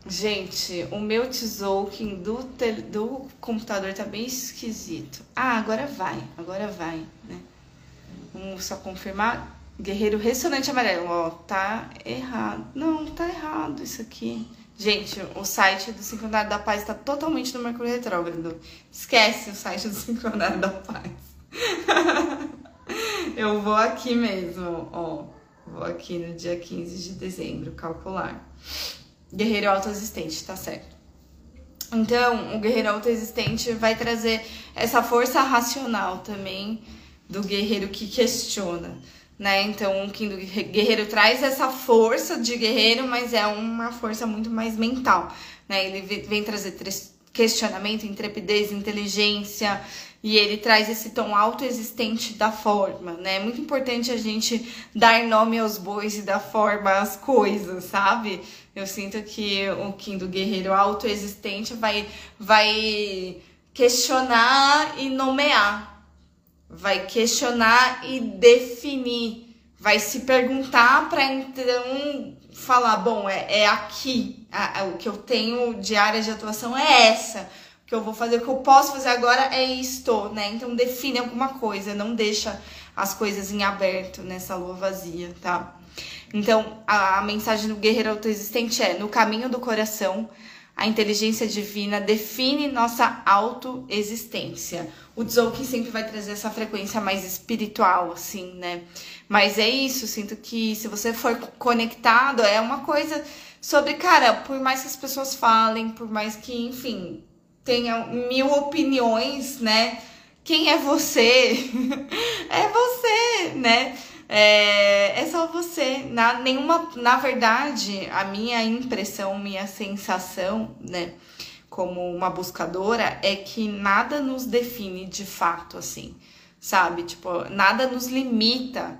Gente, o meu tzolk'in do, do computador tá bem esquisito. Ah, agora vai, agora vai, né? Vamos só confirmar. Guerreiro ressonante amarelo, ó, tá errado. Não, tá errado isso aqui. Gente, o site do Sincronário da Paz tá totalmente no Mercúrio Retrógrado. Esquece o site do Sincronário da Paz. Eu vou aqui mesmo, ó. Vou aqui no dia 15 de dezembro calcular. Guerreiro autoexistente, tá certo. Então, o guerreiro autoexistente vai trazer essa força racional também do guerreiro que questiona né? Então, o Kim do Guerreiro traz essa força de guerreiro, mas é uma força muito mais mental, né? Ele vem trazer questionamento, intrepidez, inteligência, e ele traz esse tom autoexistente da forma, né? É muito importante a gente dar nome aos bois e dar forma às coisas, sabe? Eu sinto que o Kim do Guerreiro autoexistente vai, vai questionar e nomear, vai questionar e definir, vai se perguntar para então falar, bom, é, é aqui, a, a, o que eu tenho de área de atuação é essa, o que eu vou fazer, o que eu posso fazer agora é isto, né? Então define alguma coisa, não deixa as coisas em aberto nessa lua vazia, tá? Então, a, a mensagem do guerreiro autoexistente é: no caminho do coração, a inteligência divina define nossa autoexistência. O Tzolk'in sempre vai trazer essa frequência mais espiritual, assim, né? Mas é isso, sinto que se você for conectado, é uma coisa sobre, cara, por mais que as pessoas falem, por mais que, enfim, tenha mil opiniões, né? Quem é você? é você, né? É, é só você. Na, nenhuma, na verdade, a minha impressão, minha sensação, né, como uma buscadora, é que nada nos define de fato, assim, sabe? Tipo, nada nos limita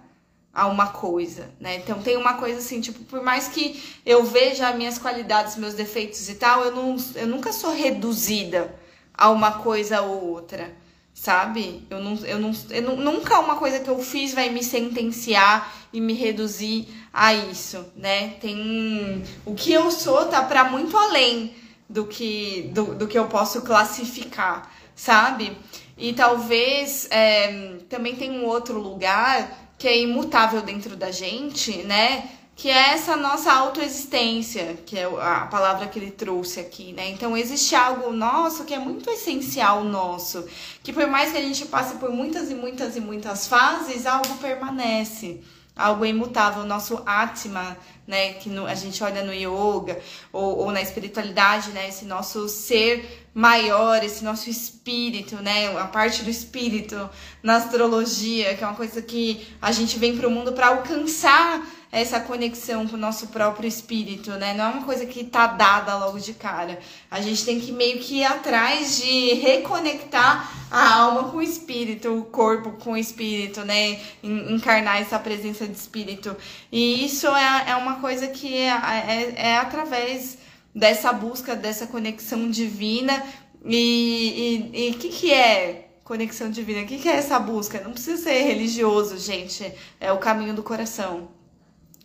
a uma coisa, né? Então tem uma coisa assim, tipo, por mais que eu veja minhas qualidades, meus defeitos e tal, eu, não, eu nunca sou reduzida a uma coisa ou outra sabe? Eu, não, eu, não, eu não, nunca uma coisa que eu fiz vai me sentenciar e me reduzir a isso, né? Tem o que eu sou tá para muito além do que do, do que eu posso classificar, sabe? E talvez é, também tem um outro lugar que é imutável dentro da gente, né? Que é essa nossa autoexistência, que é a palavra que ele trouxe aqui, né? Então existe algo nosso que é muito essencial nosso, que por mais que a gente passe por muitas e muitas e muitas fases, algo permanece algo imutável, nosso Atma, né, que no, a gente olha no yoga ou, ou, na espiritualidade, né, esse nosso ser maior, esse nosso espírito, né, a parte do espírito na astrologia, que é uma coisa que a gente vem para o mundo para alcançar essa conexão com o nosso próprio espírito, né? Não é uma coisa que tá dada logo de cara. A gente tem que meio que ir atrás de reconectar a alma com o espírito, o corpo com o espírito, né? Encarnar essa presença de espírito. E isso é, é uma coisa que é, é, é através dessa busca, dessa conexão divina. E o que, que é conexão divina? O que, que é essa busca? Não precisa ser religioso, gente. É o caminho do coração.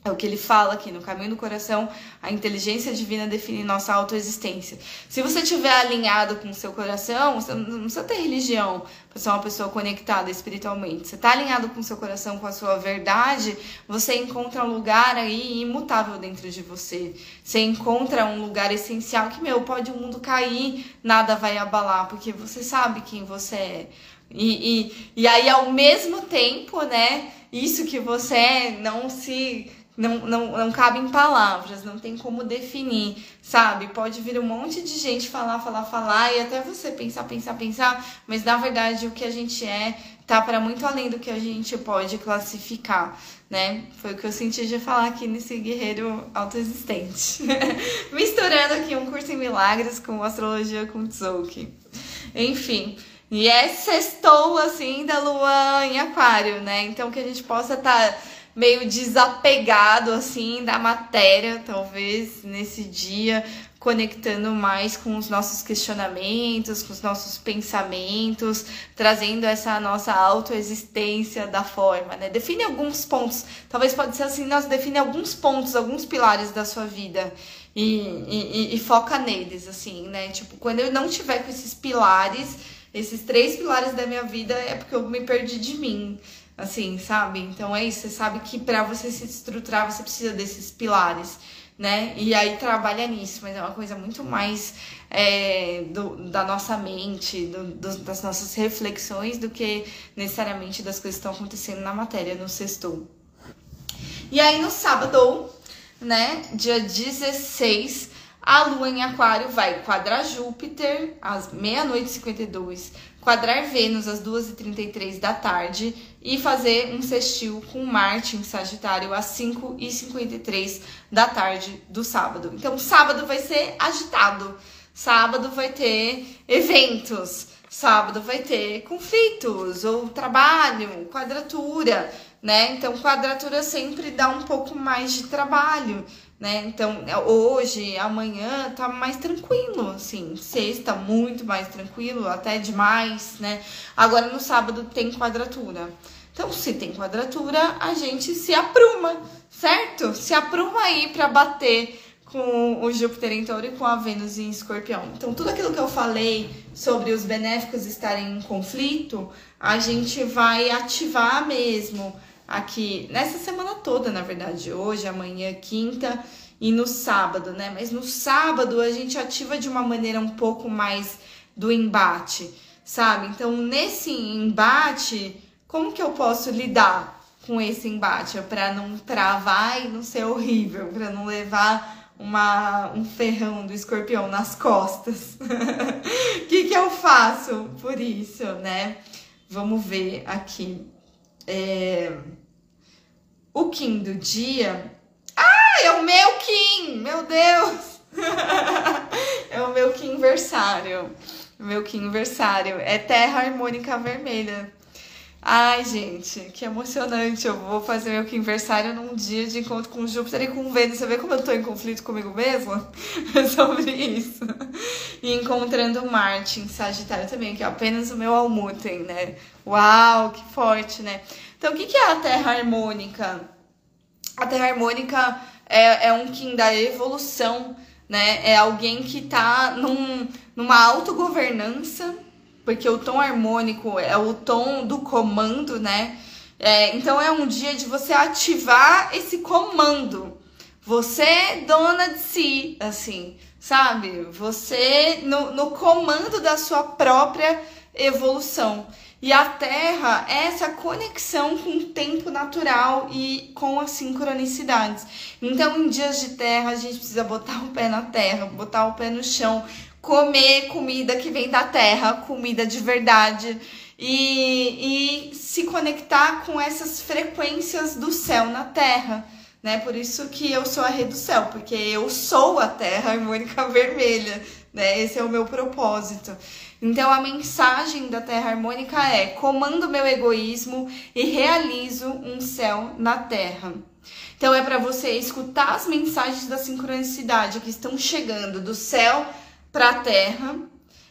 É o que ele fala aqui, no caminho do coração, a inteligência divina define nossa autoexistência. Se você estiver alinhado com o seu coração, você não precisa ter religião para ser uma pessoa conectada espiritualmente. Você está alinhado com o seu coração, com a sua verdade, você encontra um lugar aí imutável dentro de você. Você encontra um lugar essencial que, meu, pode o mundo cair, nada vai abalar, porque você sabe quem você é. E, e, e aí, ao mesmo tempo, né, isso que você é não se não, não, não cabe em palavras, não tem como definir, sabe? Pode vir um monte de gente falar, falar, falar e até você pensar, pensar, pensar, mas na verdade o que a gente é tá para muito além do que a gente pode classificar, né? Foi o que eu senti de falar aqui nesse guerreiro autoexistente. Misturando aqui um curso em milagres com astrologia com Tzolk'in. Enfim, e é sextou assim da lua em aquário, né? Então que a gente possa estar tá meio desapegado assim da matéria, talvez nesse dia, conectando mais com os nossos questionamentos, com os nossos pensamentos, trazendo essa nossa autoexistência da forma, né? Define alguns pontos, talvez pode ser assim, nós define alguns pontos, alguns pilares da sua vida e, e, e foca neles, assim, né? Tipo, quando eu não tiver com esses pilares, esses três pilares da minha vida, é porque eu me perdi de mim assim, sabe? Então é isso, você sabe que para você se estruturar você precisa desses pilares, né? E aí trabalha nisso, mas é uma coisa muito mais é, do, da nossa mente, do, do, das nossas reflexões, do que necessariamente das coisas que estão acontecendo na matéria, no sexto. E aí no sábado, né, dia 16, a lua em aquário vai quadrar Júpiter às meia-noite e 52, quadrar Vênus às 2h33 da tarde e fazer um sextil com Marte em Sagitário às 5h53 da tarde do sábado. Então, sábado vai ser agitado, sábado vai ter eventos, sábado vai ter conflitos ou trabalho, quadratura, né? Então, quadratura sempre dá um pouco mais de trabalho né? Então, hoje, amanhã tá mais tranquilo, assim. Sexta, muito mais tranquilo, até demais, né? Agora no sábado tem quadratura. Então, se tem quadratura, a gente se apruma, certo? Se apruma aí para bater com o Júpiter em Touro e com a Vênus em Escorpião. Então, tudo aquilo que eu falei sobre os benéficos estarem em conflito, a gente vai ativar mesmo aqui nessa semana toda, na verdade, hoje, amanhã, quinta e no sábado, né? Mas no sábado a gente ativa de uma maneira um pouco mais do embate, sabe? Então, nesse embate, como que eu posso lidar com esse embate para não travar e não ser horrível, para não levar uma, um ferrão do escorpião nas costas? O que, que eu faço por isso, né? Vamos ver aqui. É... O Kim do dia. Ah, é o meu Kim! Meu Deus! é o meu Kim versário. Meu Kim versário. É terra harmônica vermelha. Ai, gente, que emocionante. Eu vou fazer meu aniversário num dia de encontro com Júpiter e com Vênus. Você vê como eu tô em conflito comigo mesma? sobre isso. E encontrando Marte em Sagitário também, que é apenas o meu almutem, né? Uau, que forte, né? Então, o que é a Terra harmônica? A Terra harmônica é, é um Kim da evolução, né? É alguém que tá num, numa autogovernança porque o tom harmônico é o tom do comando, né? É, então é um dia de você ativar esse comando, Você dona de si, assim, sabe? Você no, no comando da sua própria evolução. E a Terra é essa conexão com o tempo natural e com as sincronicidades. Então, em dias de terra, a gente precisa botar o pé na terra, botar o pé no chão, comer comida que vem da terra, comida de verdade. E, e se conectar com essas frequências do céu na terra né? Por isso que eu sou a rei do céu, porque eu sou a terra harmônica vermelha, né? Esse é o meu propósito. Então a mensagem da terra harmônica é: comando meu egoísmo e realizo um céu na terra. Então é para você escutar as mensagens da sincronicidade que estão chegando do céu para a terra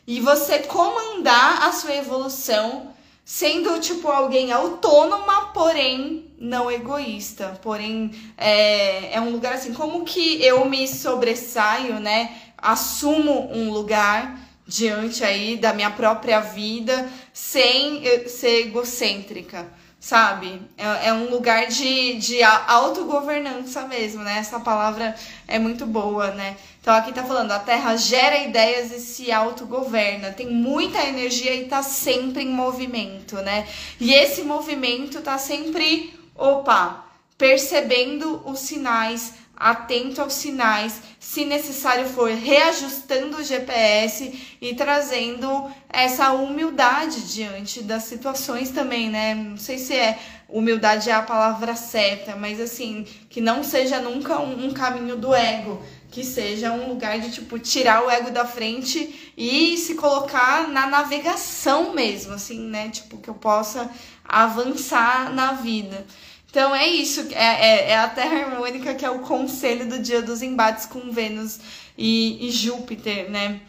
e você comandar a sua evolução sendo tipo alguém autônoma, porém não egoísta, porém é, é um lugar assim, como que eu me sobressaio, né? Assumo um lugar diante aí da minha própria vida sem ser egocêntrica sabe? É, é, um lugar de, de autogovernança mesmo, né? Essa palavra é muito boa, né? Então aqui tá falando, a Terra gera ideias e se autogoverna, tem muita energia e tá sempre em movimento, né? E esse movimento tá sempre, opa, percebendo os sinais, atento aos sinais, se necessário for reajustando o GPS e trazendo essa humildade diante das situações também, né? Não sei se é humildade é a palavra certa, mas assim, que não seja nunca um, um caminho do ego, que seja um lugar de tipo tirar o ego da frente e se colocar na navegação mesmo, assim, né? Tipo, que eu possa avançar na vida. Então é isso, é, é, é, a Terra harmônica que é o conselho do dia dos embates com Vênus e, e Júpiter, né?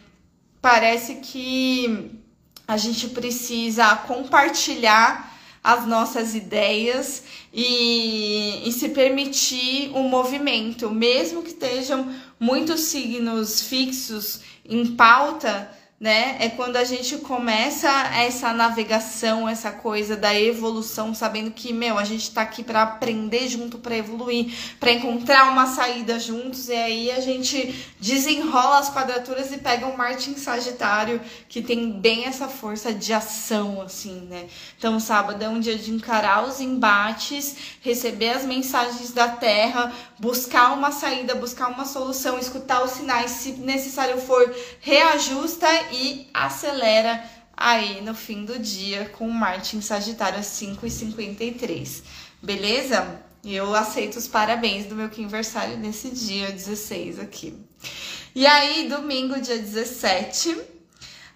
Parece que a gente precisa compartilhar as nossas ideias e, e se permitir o movimento, mesmo que estejam muitos signos fixos em pauta né? É quando a gente começa essa navegação, essa coisa da evolução, sabendo que, meu, a gente tá aqui para aprender junto, para evoluir, para encontrar uma saída juntos, e aí a gente desenrola as quadraturas e pega um Marte em Sagitário, que tem bem essa força de ação, assim, né? Então, sábado é um dia de encarar os embates, receber as mensagens da Terra, buscar uma saída, buscar uma solução, escutar os sinais, se necessário for, reajusta e acelera aí no fim do dia com Marte em Sagitário às 5h53. Beleza? Eu aceito os parabéns do meu aniversário nesse dia 16 aqui. E aí, domingo, dia 17,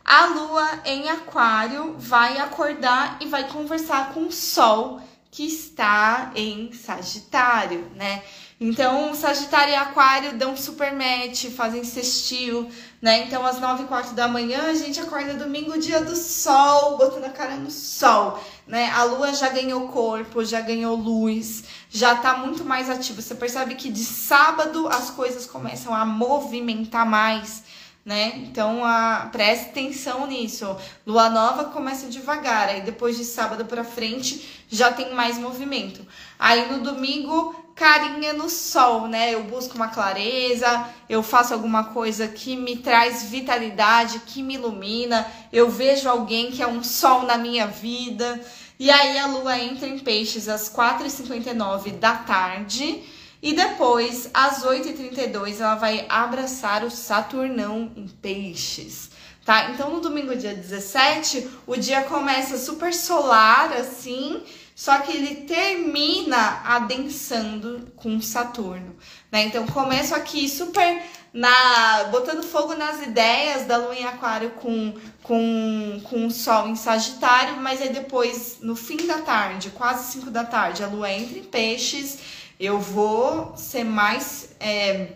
a lua em Aquário vai acordar e vai conversar com o Sol que está em Sagitário, né? Então, Sagitário e Aquário dão super match, fazem sextil, né? Então, às nove e quarto da manhã, a gente acorda domingo, dia do sol, botando a cara no sol, né? A lua já ganhou corpo, já ganhou luz, já tá muito mais ativa. Você percebe que de sábado as coisas começam a movimentar mais, né? Então, a, preste atenção nisso. Lua nova começa devagar, aí depois de sábado para frente já tem mais movimento. Aí no domingo carinha no sol, né? Eu busco uma clareza, eu faço alguma coisa que me traz vitalidade, que me ilumina, eu vejo alguém que é um sol na minha vida. E aí a lua entra em peixes às 4h59 da tarde. E depois, às 8h32, ela vai abraçar o Saturnão em peixes. Tá? Então, no domingo, dia 17, o dia começa super solar, assim, só que ele termina adensando com Saturno, né? Então começo aqui super na botando fogo nas ideias da lua em aquário com com com o sol em Sagitário, mas aí depois no fim da tarde, quase 5 da tarde, a lua entra em peixes, eu vou ser mais é,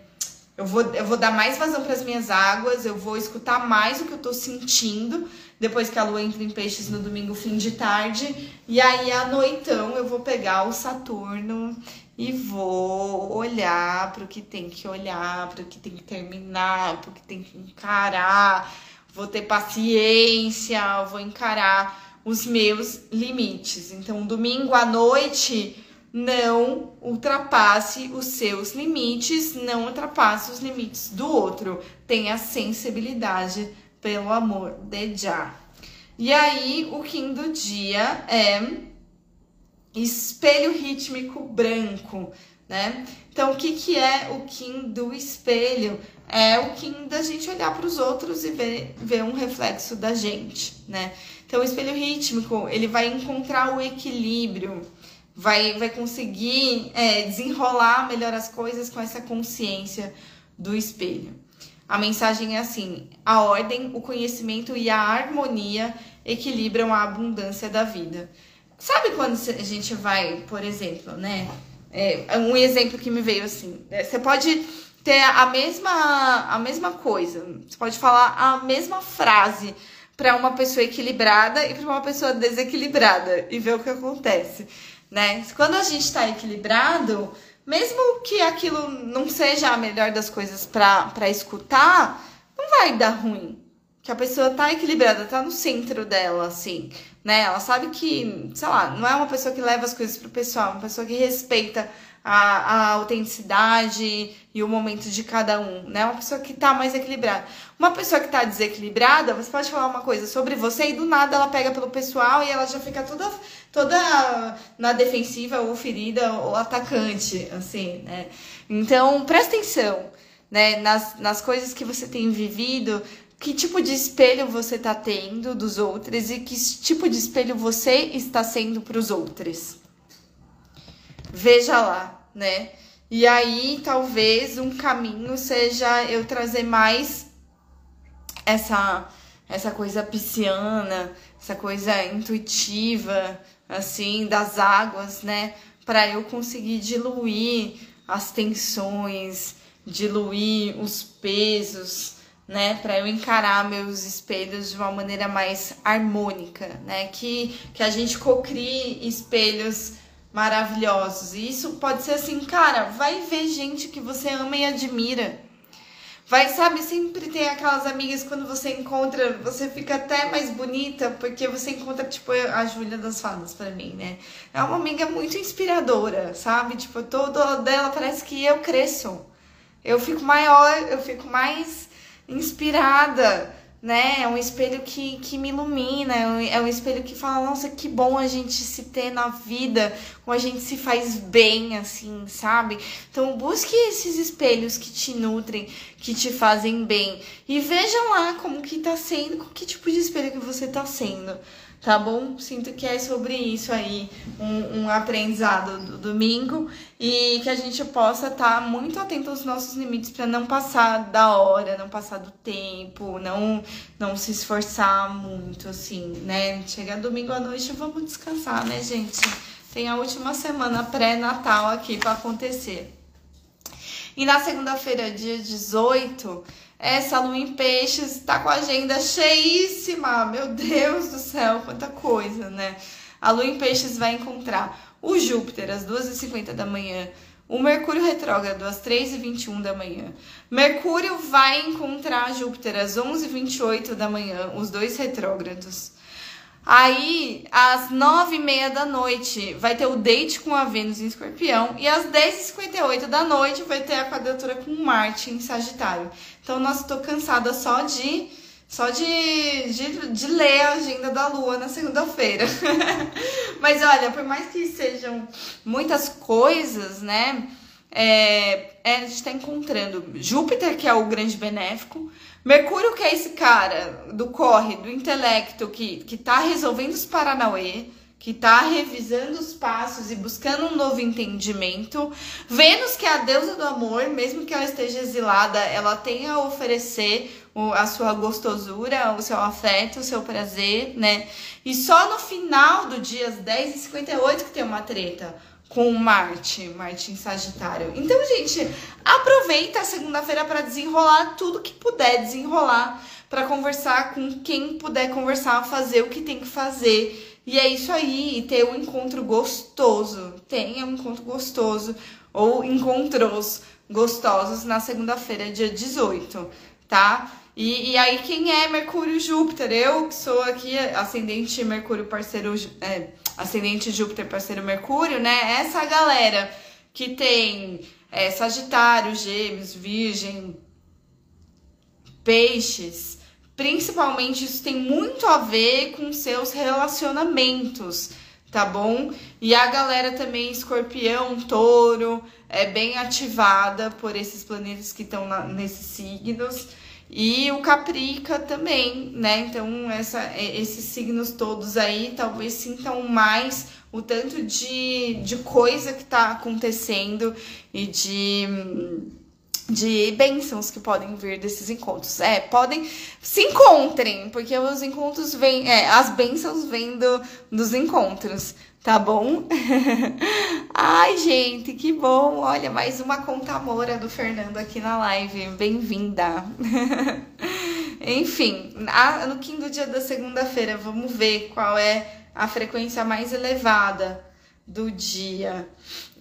eu vou, eu vou dar mais vazão para as minhas águas, eu vou escutar mais o que eu tô sentindo, depois que a lua entra em peixes no domingo, fim de tarde. E aí, à noitão, eu vou pegar o Saturno e vou olhar para o que tem que olhar, para o que tem que terminar, para o que tem que encarar. Vou ter paciência, vou encarar os meus limites. Então, domingo à noite, não ultrapasse os seus limites, não ultrapasse os limites do outro. Tenha sensibilidade pelo amor de Já. E aí, o Kim do dia é espelho rítmico branco, né? Então, o que, que é o Kim do espelho? É o Kim da gente olhar para os outros e ver, ver um reflexo da gente, né? Então, o espelho rítmico, ele vai encontrar o equilíbrio, vai, vai conseguir é, desenrolar melhor as coisas com essa consciência do espelho. A mensagem é assim: a ordem, o conhecimento e a harmonia equilibram a abundância da vida. Sabe quando a gente vai, por exemplo, né? É, um exemplo que me veio assim: né? você pode ter a mesma, a mesma coisa, você pode falar a mesma frase para uma pessoa equilibrada e para uma pessoa desequilibrada e ver o que acontece né? Quando a gente está equilibrado, mesmo que aquilo não seja a melhor das coisas para escutar, não vai dar ruim. Que a pessoa tá equilibrada, tá no centro dela, assim, né? Ela sabe que, sei lá, não é uma pessoa que leva as coisas pro pessoal, é uma pessoa que respeita a, a autenticidade e o momento de cada um, né? Uma pessoa que tá mais equilibrada. Uma pessoa que tá desequilibrada, você pode falar uma coisa sobre você e do nada ela pega pelo pessoal e ela já fica toda, toda na defensiva ou ferida ou atacante, assim, né? Então, presta atenção, né? Nas, nas coisas que você tem vivido, que tipo de espelho você tá tendo dos outros e que tipo de espelho você está sendo para os outros veja lá, né? E aí talvez um caminho seja eu trazer mais essa essa coisa pisciana, essa coisa intuitiva, assim, das águas, né? Para eu conseguir diluir as tensões, diluir os pesos, né, para eu encarar meus espelhos de uma maneira mais harmônica, né? Que que a gente cocrie espelhos maravilhosos. E isso pode ser assim, cara, vai ver gente que você ama e admira. Vai, sabe, sempre tem aquelas amigas quando você encontra, você fica até mais bonita, porque você encontra, tipo, a Júlia das Fadas para mim, né? É uma amiga muito inspiradora, sabe? Tipo, todo dela parece que eu cresço. Eu fico maior, eu fico mais inspirada né? É um espelho que, que me ilumina, é um, é um espelho que fala, nossa, que bom a gente se ter na vida, como a gente se faz bem, assim, sabe? Então busque esses espelhos que te nutrem, que te fazem bem. E veja lá como que tá sendo, com que tipo de espelho que você tá sendo tá bom? Sinto que é sobre isso aí, um, um aprendizado do domingo e que a gente possa estar tá muito atento aos nossos limites para não passar da hora, não passar do tempo, não, não se esforçar muito, assim, né? Chegar domingo à noite, vamos descansar, né, gente? Tem a última semana pré-natal aqui para acontecer. E na segunda-feira, dia 18, essa lua em peixes tá com a agenda cheíssima. Meu Deus do céu, quanta coisa, né? A lua em peixes vai encontrar o Júpiter às 2h50 da manhã, o Mercúrio retrógrado às 3h21 da manhã. Mercúrio vai encontrar Júpiter às 11h28 da manhã, os dois retrógrados. Aí, às nove e meia da noite, vai ter o date com a Vênus em Escorpião. E às 10h58 da noite, vai ter a quadratura com Marte em Sagitário. Então, nossa, tô cansada só de só de, de, de ler a agenda da Lua na segunda-feira. Mas olha, por mais que sejam muitas coisas, né? É, é, a gente está encontrando Júpiter, que é o grande benéfico, Mercúrio, que é esse cara do corre, do intelecto, que, que tá resolvendo os Paranauê, que está revisando os passos e buscando um novo entendimento. Vênus, que é a deusa do amor, mesmo que ela esteja exilada, ela tem a oferecer a sua gostosura, o seu afeto, o seu prazer, né? E só no final do dia, às 10h58, que tem uma treta com Marte, Marte em Sagitário. Então, gente, aproveita a segunda-feira para desenrolar tudo que puder desenrolar, para conversar com quem puder conversar, fazer o que tem que fazer. E é isso aí, e ter um encontro gostoso. Tenha um encontro gostoso ou encontros gostosos na segunda-feira, dia 18, tá? E, e aí, quem é Mercúrio Júpiter? Eu que sou aqui ascendente Mercúrio parceiro, é, ascendente Júpiter parceiro Mercúrio, né? Essa galera que tem é, Sagitário, Gêmeos, Virgem, Peixes, principalmente isso tem muito a ver com seus relacionamentos, tá bom? E a galera também escorpião, touro, é bem ativada por esses planetas que estão nesses signos. E o Caprica também, né? Então, essa, esses signos todos aí talvez sintam mais o tanto de, de coisa que tá acontecendo e de de bênçãos que podem vir desses encontros. É, podem se encontrem, porque os encontros vêm, é, as bênçãos vêm do, dos encontros, tá bom? Ai, gente, que bom! Olha, mais uma conta mora do Fernando aqui na live. Bem-vinda! Enfim, no quinto dia da segunda-feira, vamos ver qual é a frequência mais elevada do dia.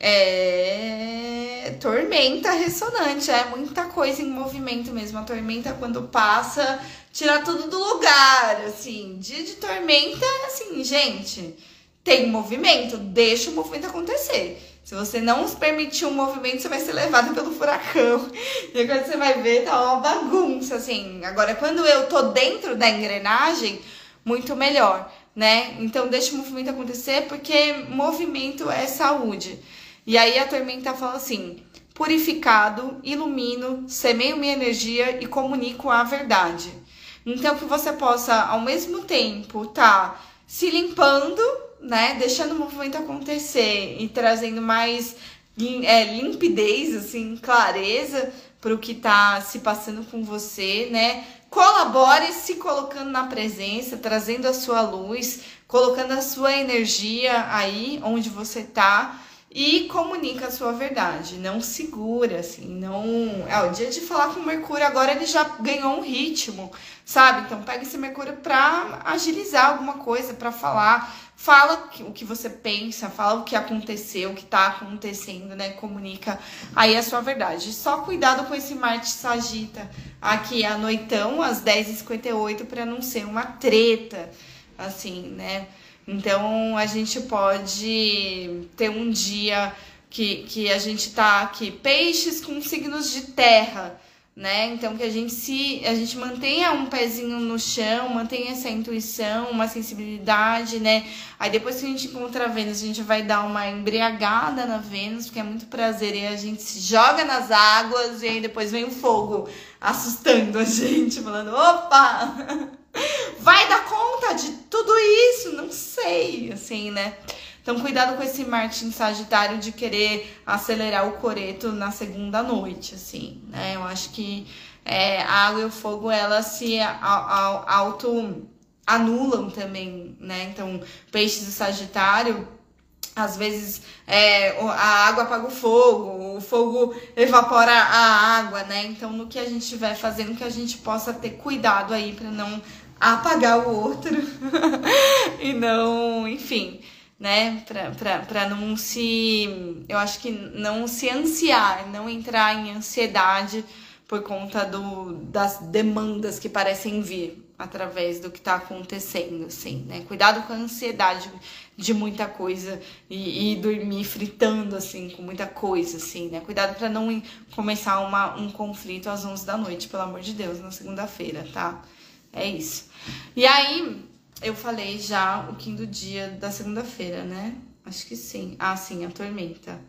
É tormenta ressonante, é muita coisa em movimento mesmo. A tormenta quando passa, tira tudo do lugar, assim. Dia de tormenta, assim, gente, tem movimento, deixa o movimento acontecer. Se você não permitir um movimento, você vai ser levado pelo furacão. E quando você vai ver, tá uma bagunça, assim. Agora, quando eu tô dentro da engrenagem, muito melhor né? Então deixa o movimento acontecer porque movimento é saúde. E aí a tormenta fala assim: purificado, ilumino, semeio minha energia e comunico a verdade. Então que você possa ao mesmo tempo tá se limpando, né, deixando o movimento acontecer e trazendo mais é, limpidez, assim, clareza para o que tá se passando com você, né? Colabore se colocando na presença, trazendo a sua luz, colocando a sua energia aí onde você tá e comunica a sua verdade. Não segura, assim, não. É o dia de falar com o Mercúrio, agora ele já ganhou um ritmo, sabe? Então pega esse Mercúrio pra agilizar alguma coisa, para falar. Fala o que você pensa, fala o que aconteceu, o que tá acontecendo, né? Comunica aí a sua verdade. Só cuidado com esse Marte Sagita aqui à noitão, às 10h58, para não ser uma treta, assim, né? Então a gente pode ter um dia que, que a gente tá aqui, peixes com signos de terra né? Então que a gente se a gente mantenha um pezinho no chão, mantenha essa intuição, uma sensibilidade, né? Aí depois que a gente encontra a Vênus, a gente vai dar uma embriagada na Vênus, porque é muito prazer e a gente se joga nas águas e aí depois vem o fogo assustando a gente, falando: "Opa! Vai dar conta de tudo isso?" Não sei, assim, né? Então, cuidado com esse Marte em Sagitário de querer acelerar o coreto na segunda noite, assim, né? Eu acho que é, a água e o fogo, elas se auto anulam também, né? Então, peixes e Sagitário, às vezes é, a água apaga o fogo, o fogo evapora a água, né? Então, no que a gente estiver fazendo, que a gente possa ter cuidado aí para não apagar o outro e não, enfim, né? Para não se. Eu acho que não se ansiar, não entrar em ansiedade por conta do, das demandas que parecem vir através do que está acontecendo, assim, né? Cuidado com a ansiedade de muita coisa e, e, dormir fritando, assim, com muita coisa, assim, né? Cuidado para não começar uma, um conflito às 11 da noite, pelo amor de Deus, na segunda-feira, tá? É isso. E aí, eu falei já o quinto dia da segunda-feira, né? Acho que sim. Ah, sim, a tormenta.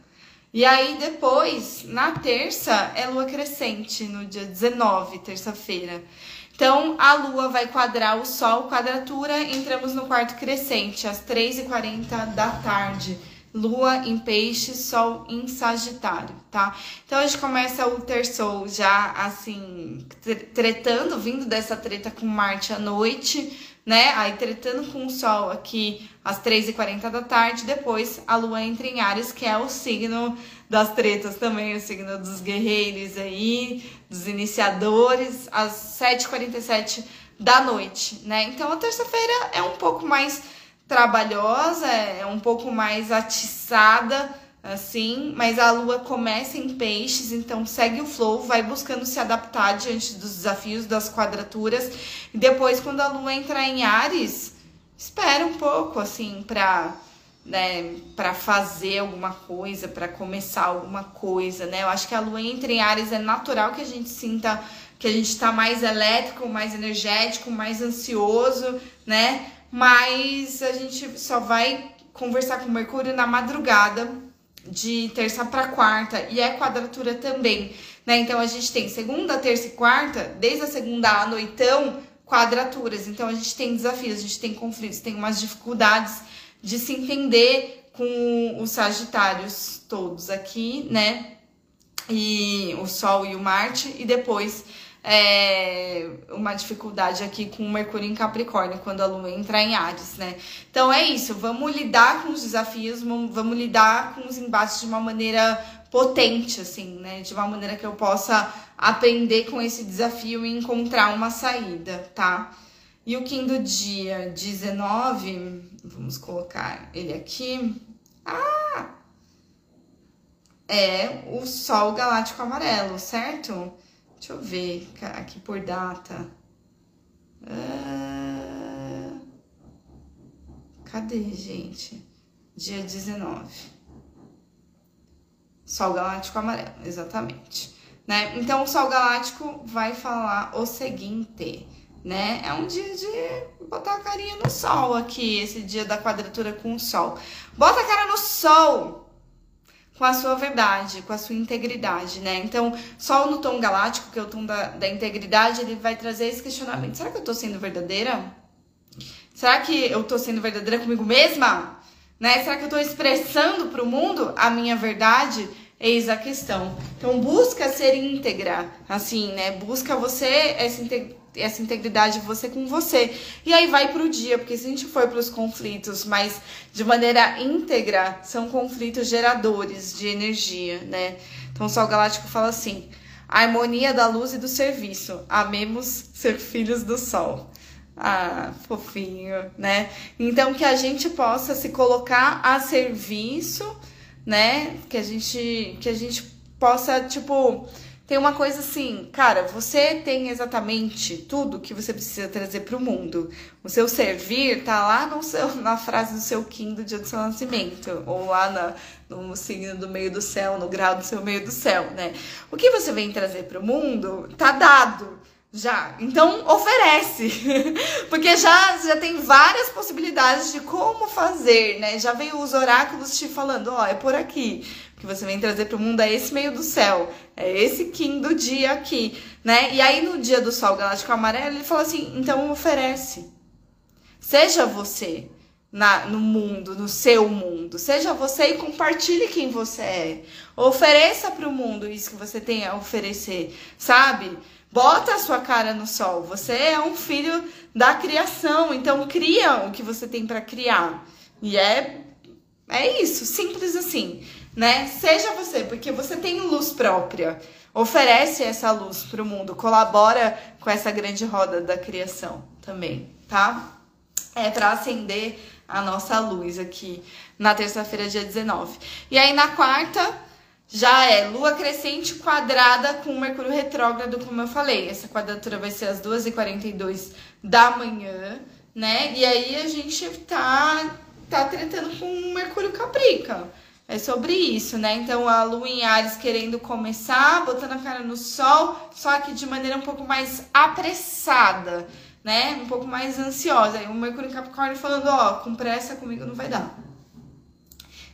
E aí depois, na terça, é lua crescente, no dia 19, terça-feira. Então, a lua vai quadrar o sol, quadratura, entramos no quarto crescente, às 3h40 da tarde. Lua em peixe, sol em sagitário, tá? Então, a gente começa o terçol já, assim, tretando, vindo dessa treta com Marte à noite, né? Aí tretando com o Sol aqui às 3h40 da tarde, depois a Lua entra em Ares, que é o signo das tretas também, o signo dos guerreiros aí, dos iniciadores, às 7h47 da noite, né? Então a terça-feira é um pouco mais trabalhosa, é um pouco mais atiçada, assim, mas a lua começa em peixes, então segue o flow, vai buscando se adaptar diante dos desafios das quadraturas. E depois, quando a lua entrar em Ares, espera um pouco, assim, pra, né, pra fazer alguma coisa, para começar alguma coisa, né? Eu acho que a lua entra em Ares, é natural que a gente sinta que a gente tá mais elétrico, mais energético, mais ansioso, né? Mas a gente só vai conversar com Mercúrio na madrugada de terça para quarta e é quadratura também, né? Então a gente tem segunda, terça e quarta, desde a segunda à noitão, quadraturas. Então a gente tem desafios, a gente tem conflitos, tem umas dificuldades de se entender com os Sagitários todos aqui, né? E o Sol e o Marte, e depois é, uma dificuldade aqui com o Mercúrio em Capricórnio, quando a Lua entra em Ares, né? Então é isso, vamos lidar com os desafios, vamos lidar com os embates de uma maneira potente, assim, né? De uma maneira que eu possa aprender com esse desafio e encontrar uma saída, tá? E o Kim do dia 19, vamos colocar ele aqui. Ah! É o Sol Galáctico Amarelo, certo? Deixa eu ver aqui por data. Ah, cadê, gente? Dia 19. Sol Galáctico Amarelo, exatamente. Né? Então, o Sol Galáctico vai falar o seguinte, né? É um dia de botar a carinha no Sol aqui, esse dia da quadratura com o Sol. Bota a cara no Sol! Com a sua verdade, com a sua integridade, né? Então, Sol no tom galáctico, que é o tom da, da integridade, ele vai trazer esse questionamento: será que eu tô sendo verdadeira? Será que eu tô sendo verdadeira comigo mesma? Né? Será que eu tô expressando para o mundo a minha verdade? Eis a questão. Então, busca ser íntegra, assim, né? Busca você essa integridade essa integridade de você com você. E aí vai pro dia, porque se a gente for para os conflitos, mas de maneira íntegra, são conflitos geradores de energia, né? Então o Sol Galáctico fala assim: a harmonia da luz e do serviço. Amemos ser filhos do Sol. Ah, fofinho, né? Então que a gente possa se colocar a serviço, né? Que a gente que a gente possa tipo tem uma coisa assim, cara, você tem exatamente tudo que você precisa trazer para o mundo. O seu servir tá lá no seu, na frase do seu Kim do dia do seu nascimento, ou lá na, no signo do meio do céu, no grau do seu meio do céu, né? O que você vem trazer para o mundo tá dado já. Então oferece. Porque já, já tem várias possibilidades de como fazer, né? Já veio os oráculos te falando, ó, oh, é por aqui que você vem trazer para o mundo é esse meio do céu, é esse Kim do dia aqui, né? E aí no dia do Sol Galáctico Amarelo, ele fala assim: então oferece. Seja você na, no mundo, no seu mundo. Seja você e compartilhe quem você é. Ofereça para o mundo isso que você tem a oferecer, sabe? Bota a sua cara no sol. Você é um filho da criação, então cria o que você tem para criar. E é é isso, simples assim né? Seja você, porque você tem luz própria. Oferece essa luz para o mundo, colabora com essa grande roda da criação também, tá? É para acender a nossa luz aqui na terça-feira, dia 19. E aí na quarta já é lua crescente quadrada com Mercúrio retrógrado, como eu falei. Essa quadratura vai ser às 2h42 da manhã, né? E aí a gente tá, tá tretando com Mercúrio Caprica. É sobre isso, né? Então a lua em Ares querendo começar, botando a cara no sol, só que de maneira um pouco mais apressada, né? Um pouco mais ansiosa. E o Mercúrio em Capricórnio falando, ó, com pressa comigo não vai dar.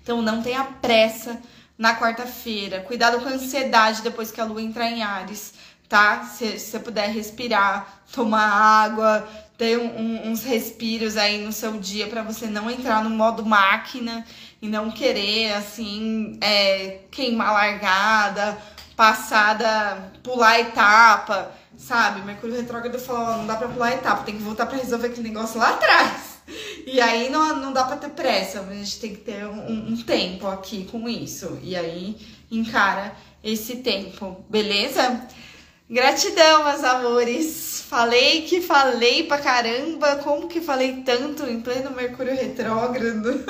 Então não tenha pressa na quarta-feira. Cuidado com a ansiedade depois que a lua entrar em Ares, tá? Se, se você puder respirar, tomar água, ter um, um, uns respiros aí no seu dia para você não entrar no modo máquina e não querer, assim, é, queimar largada, passada, pular etapa, sabe? Mercúrio retrógrado falou, não dá pra pular etapa, tem que voltar pra resolver aquele negócio lá atrás. E aí não, não dá pra ter pressa, a gente tem que ter um, um tempo aqui com isso. E aí encara esse tempo, beleza? Gratidão, meus amores. Falei que falei pra caramba, como que falei tanto em pleno Mercúrio retrógrado?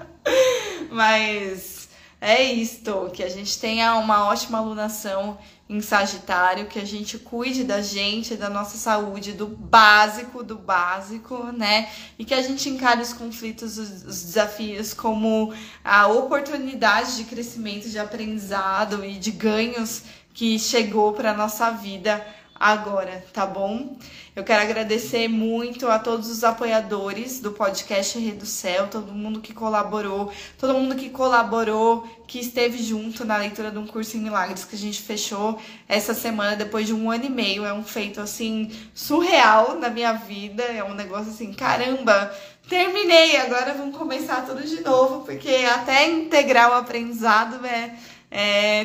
Mas é isto, que a gente tenha uma ótima alunação em Sagitário, que a gente cuide da gente, da nossa saúde, do básico, do básico, né? E que a gente encare os conflitos, os, os desafios como a oportunidade de crescimento, de aprendizado e de ganhos que chegou para nossa vida agora, tá bom? Eu quero agradecer muito a todos os apoiadores do podcast Rei do Céu, todo mundo que colaborou, todo mundo que colaborou, que esteve junto na leitura de um curso em milagres que a gente fechou essa semana depois de um ano e meio. É um feito assim surreal na minha vida, é um negócio assim, caramba, terminei, agora vamos começar tudo de novo, porque até integrar o aprendizado é, é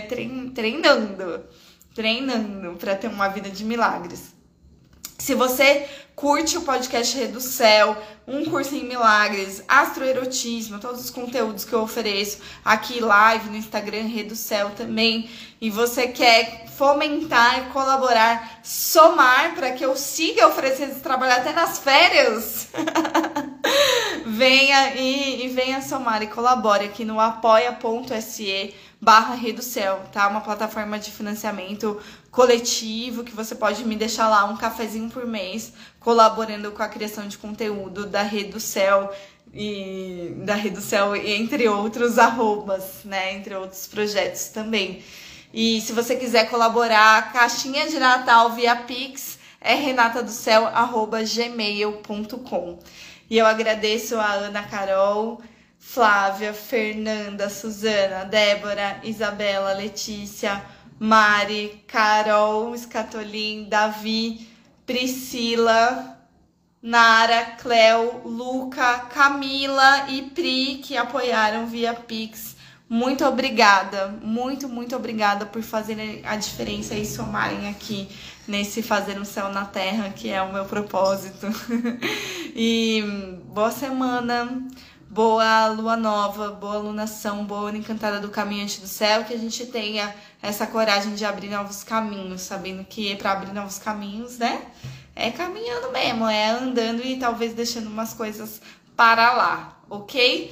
treinando treinando para ter uma vida de milagres. Se você curte o podcast Rei do Céu, um curso em milagres, astroerotismo, todos os conteúdos que eu ofereço aqui live no Instagram Rei do Céu também, e você quer fomentar, colaborar, somar para que eu siga oferecendo esse trabalho até nas férias, venha e, e venha somar e colabore aqui no apoia.se barra Céu, tá? Uma plataforma de financiamento coletivo que você pode me deixar lá um cafezinho por mês, colaborando com a criação de conteúdo da Céu e da do Céu, entre outros arrobas, né? Entre outros projetos também. E se você quiser colaborar, caixinha de Natal via Pix é renatadocel@gmail.com. E eu agradeço a Ana Carol Flávia, Fernanda, Suzana, Débora, Isabela, Letícia, Mari, Carol, Escatolin, Davi, Priscila, Nara, Cleo, Luca, Camila e Pri que apoiaram via Pix. Muito obrigada, muito, muito obrigada por fazerem a diferença e somarem aqui nesse fazer um céu na terra, que é o meu propósito. e boa semana boa lua nova, boa lunação, boa encantada do caminhante do céu, que a gente tenha essa coragem de abrir novos caminhos, sabendo que para abrir novos caminhos, né? É caminhando mesmo, é andando e talvez deixando umas coisas para lá, ok?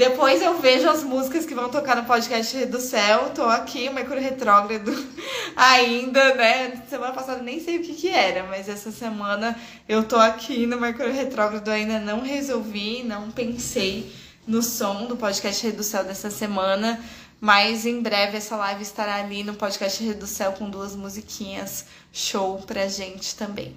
Depois eu vejo as músicas que vão tocar no podcast do Céu. Tô aqui, Mercúrio Retrógrado ainda, né? Semana passada nem sei o que que era, mas essa semana eu tô aqui no Mercúrio Retrógrado ainda não resolvi, não pensei no som do podcast Céu dessa semana. Mas em breve essa live estará ali no podcast Céu com duas musiquinhas show pra gente também.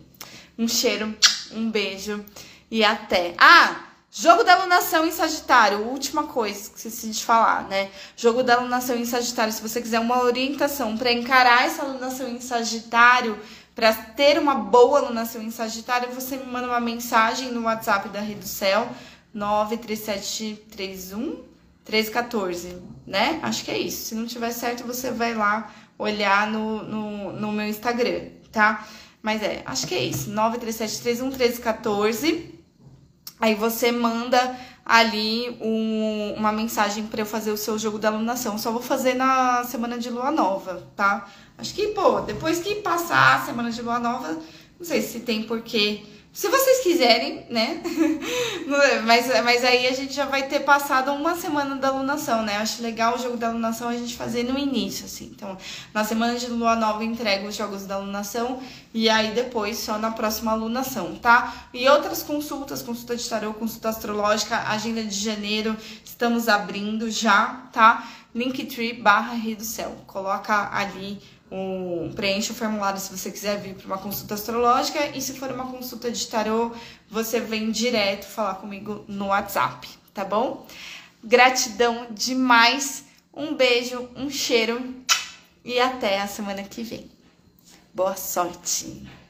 Um cheiro, um beijo e até. Ah! Jogo da alunação em Sagitário, última coisa que esqueci de falar, né? Jogo da alunação em Sagitário, se você quiser uma orientação para encarar essa alunação em Sagitário, para ter uma boa alunação em Sagitário, você me manda uma mensagem no WhatsApp da Rede do Céu, 93731 1314, né? Acho que é isso. Se não tiver certo, você vai lá olhar no, no, no meu Instagram, tá? Mas é, acho que é isso. 93731 1314. Aí você manda ali um, uma mensagem para eu fazer o seu jogo da alunação. Só vou fazer na semana de lua nova, tá? Acho que, pô, depois que passar a semana de lua nova, não sei se tem porquê se vocês quiserem, né? Mas, mas aí a gente já vai ter passado uma semana da alunação, né? Acho legal o jogo da alunação a gente fazer no início, assim. Então, na semana de lua nova, eu entrego os jogos da alunação e aí depois só na próxima alunação, tá? E outras consultas, consulta de tarô, consulta astrológica, agenda de janeiro, estamos abrindo já, tá? Linktree barra Rio do Céu. Coloca ali um, preenche o formulário se você quiser vir para uma consulta astrológica e se for uma consulta de tarô, você vem direto falar comigo no WhatsApp, tá bom? Gratidão demais, um beijo, um cheiro e até a semana que vem. Boa sorte!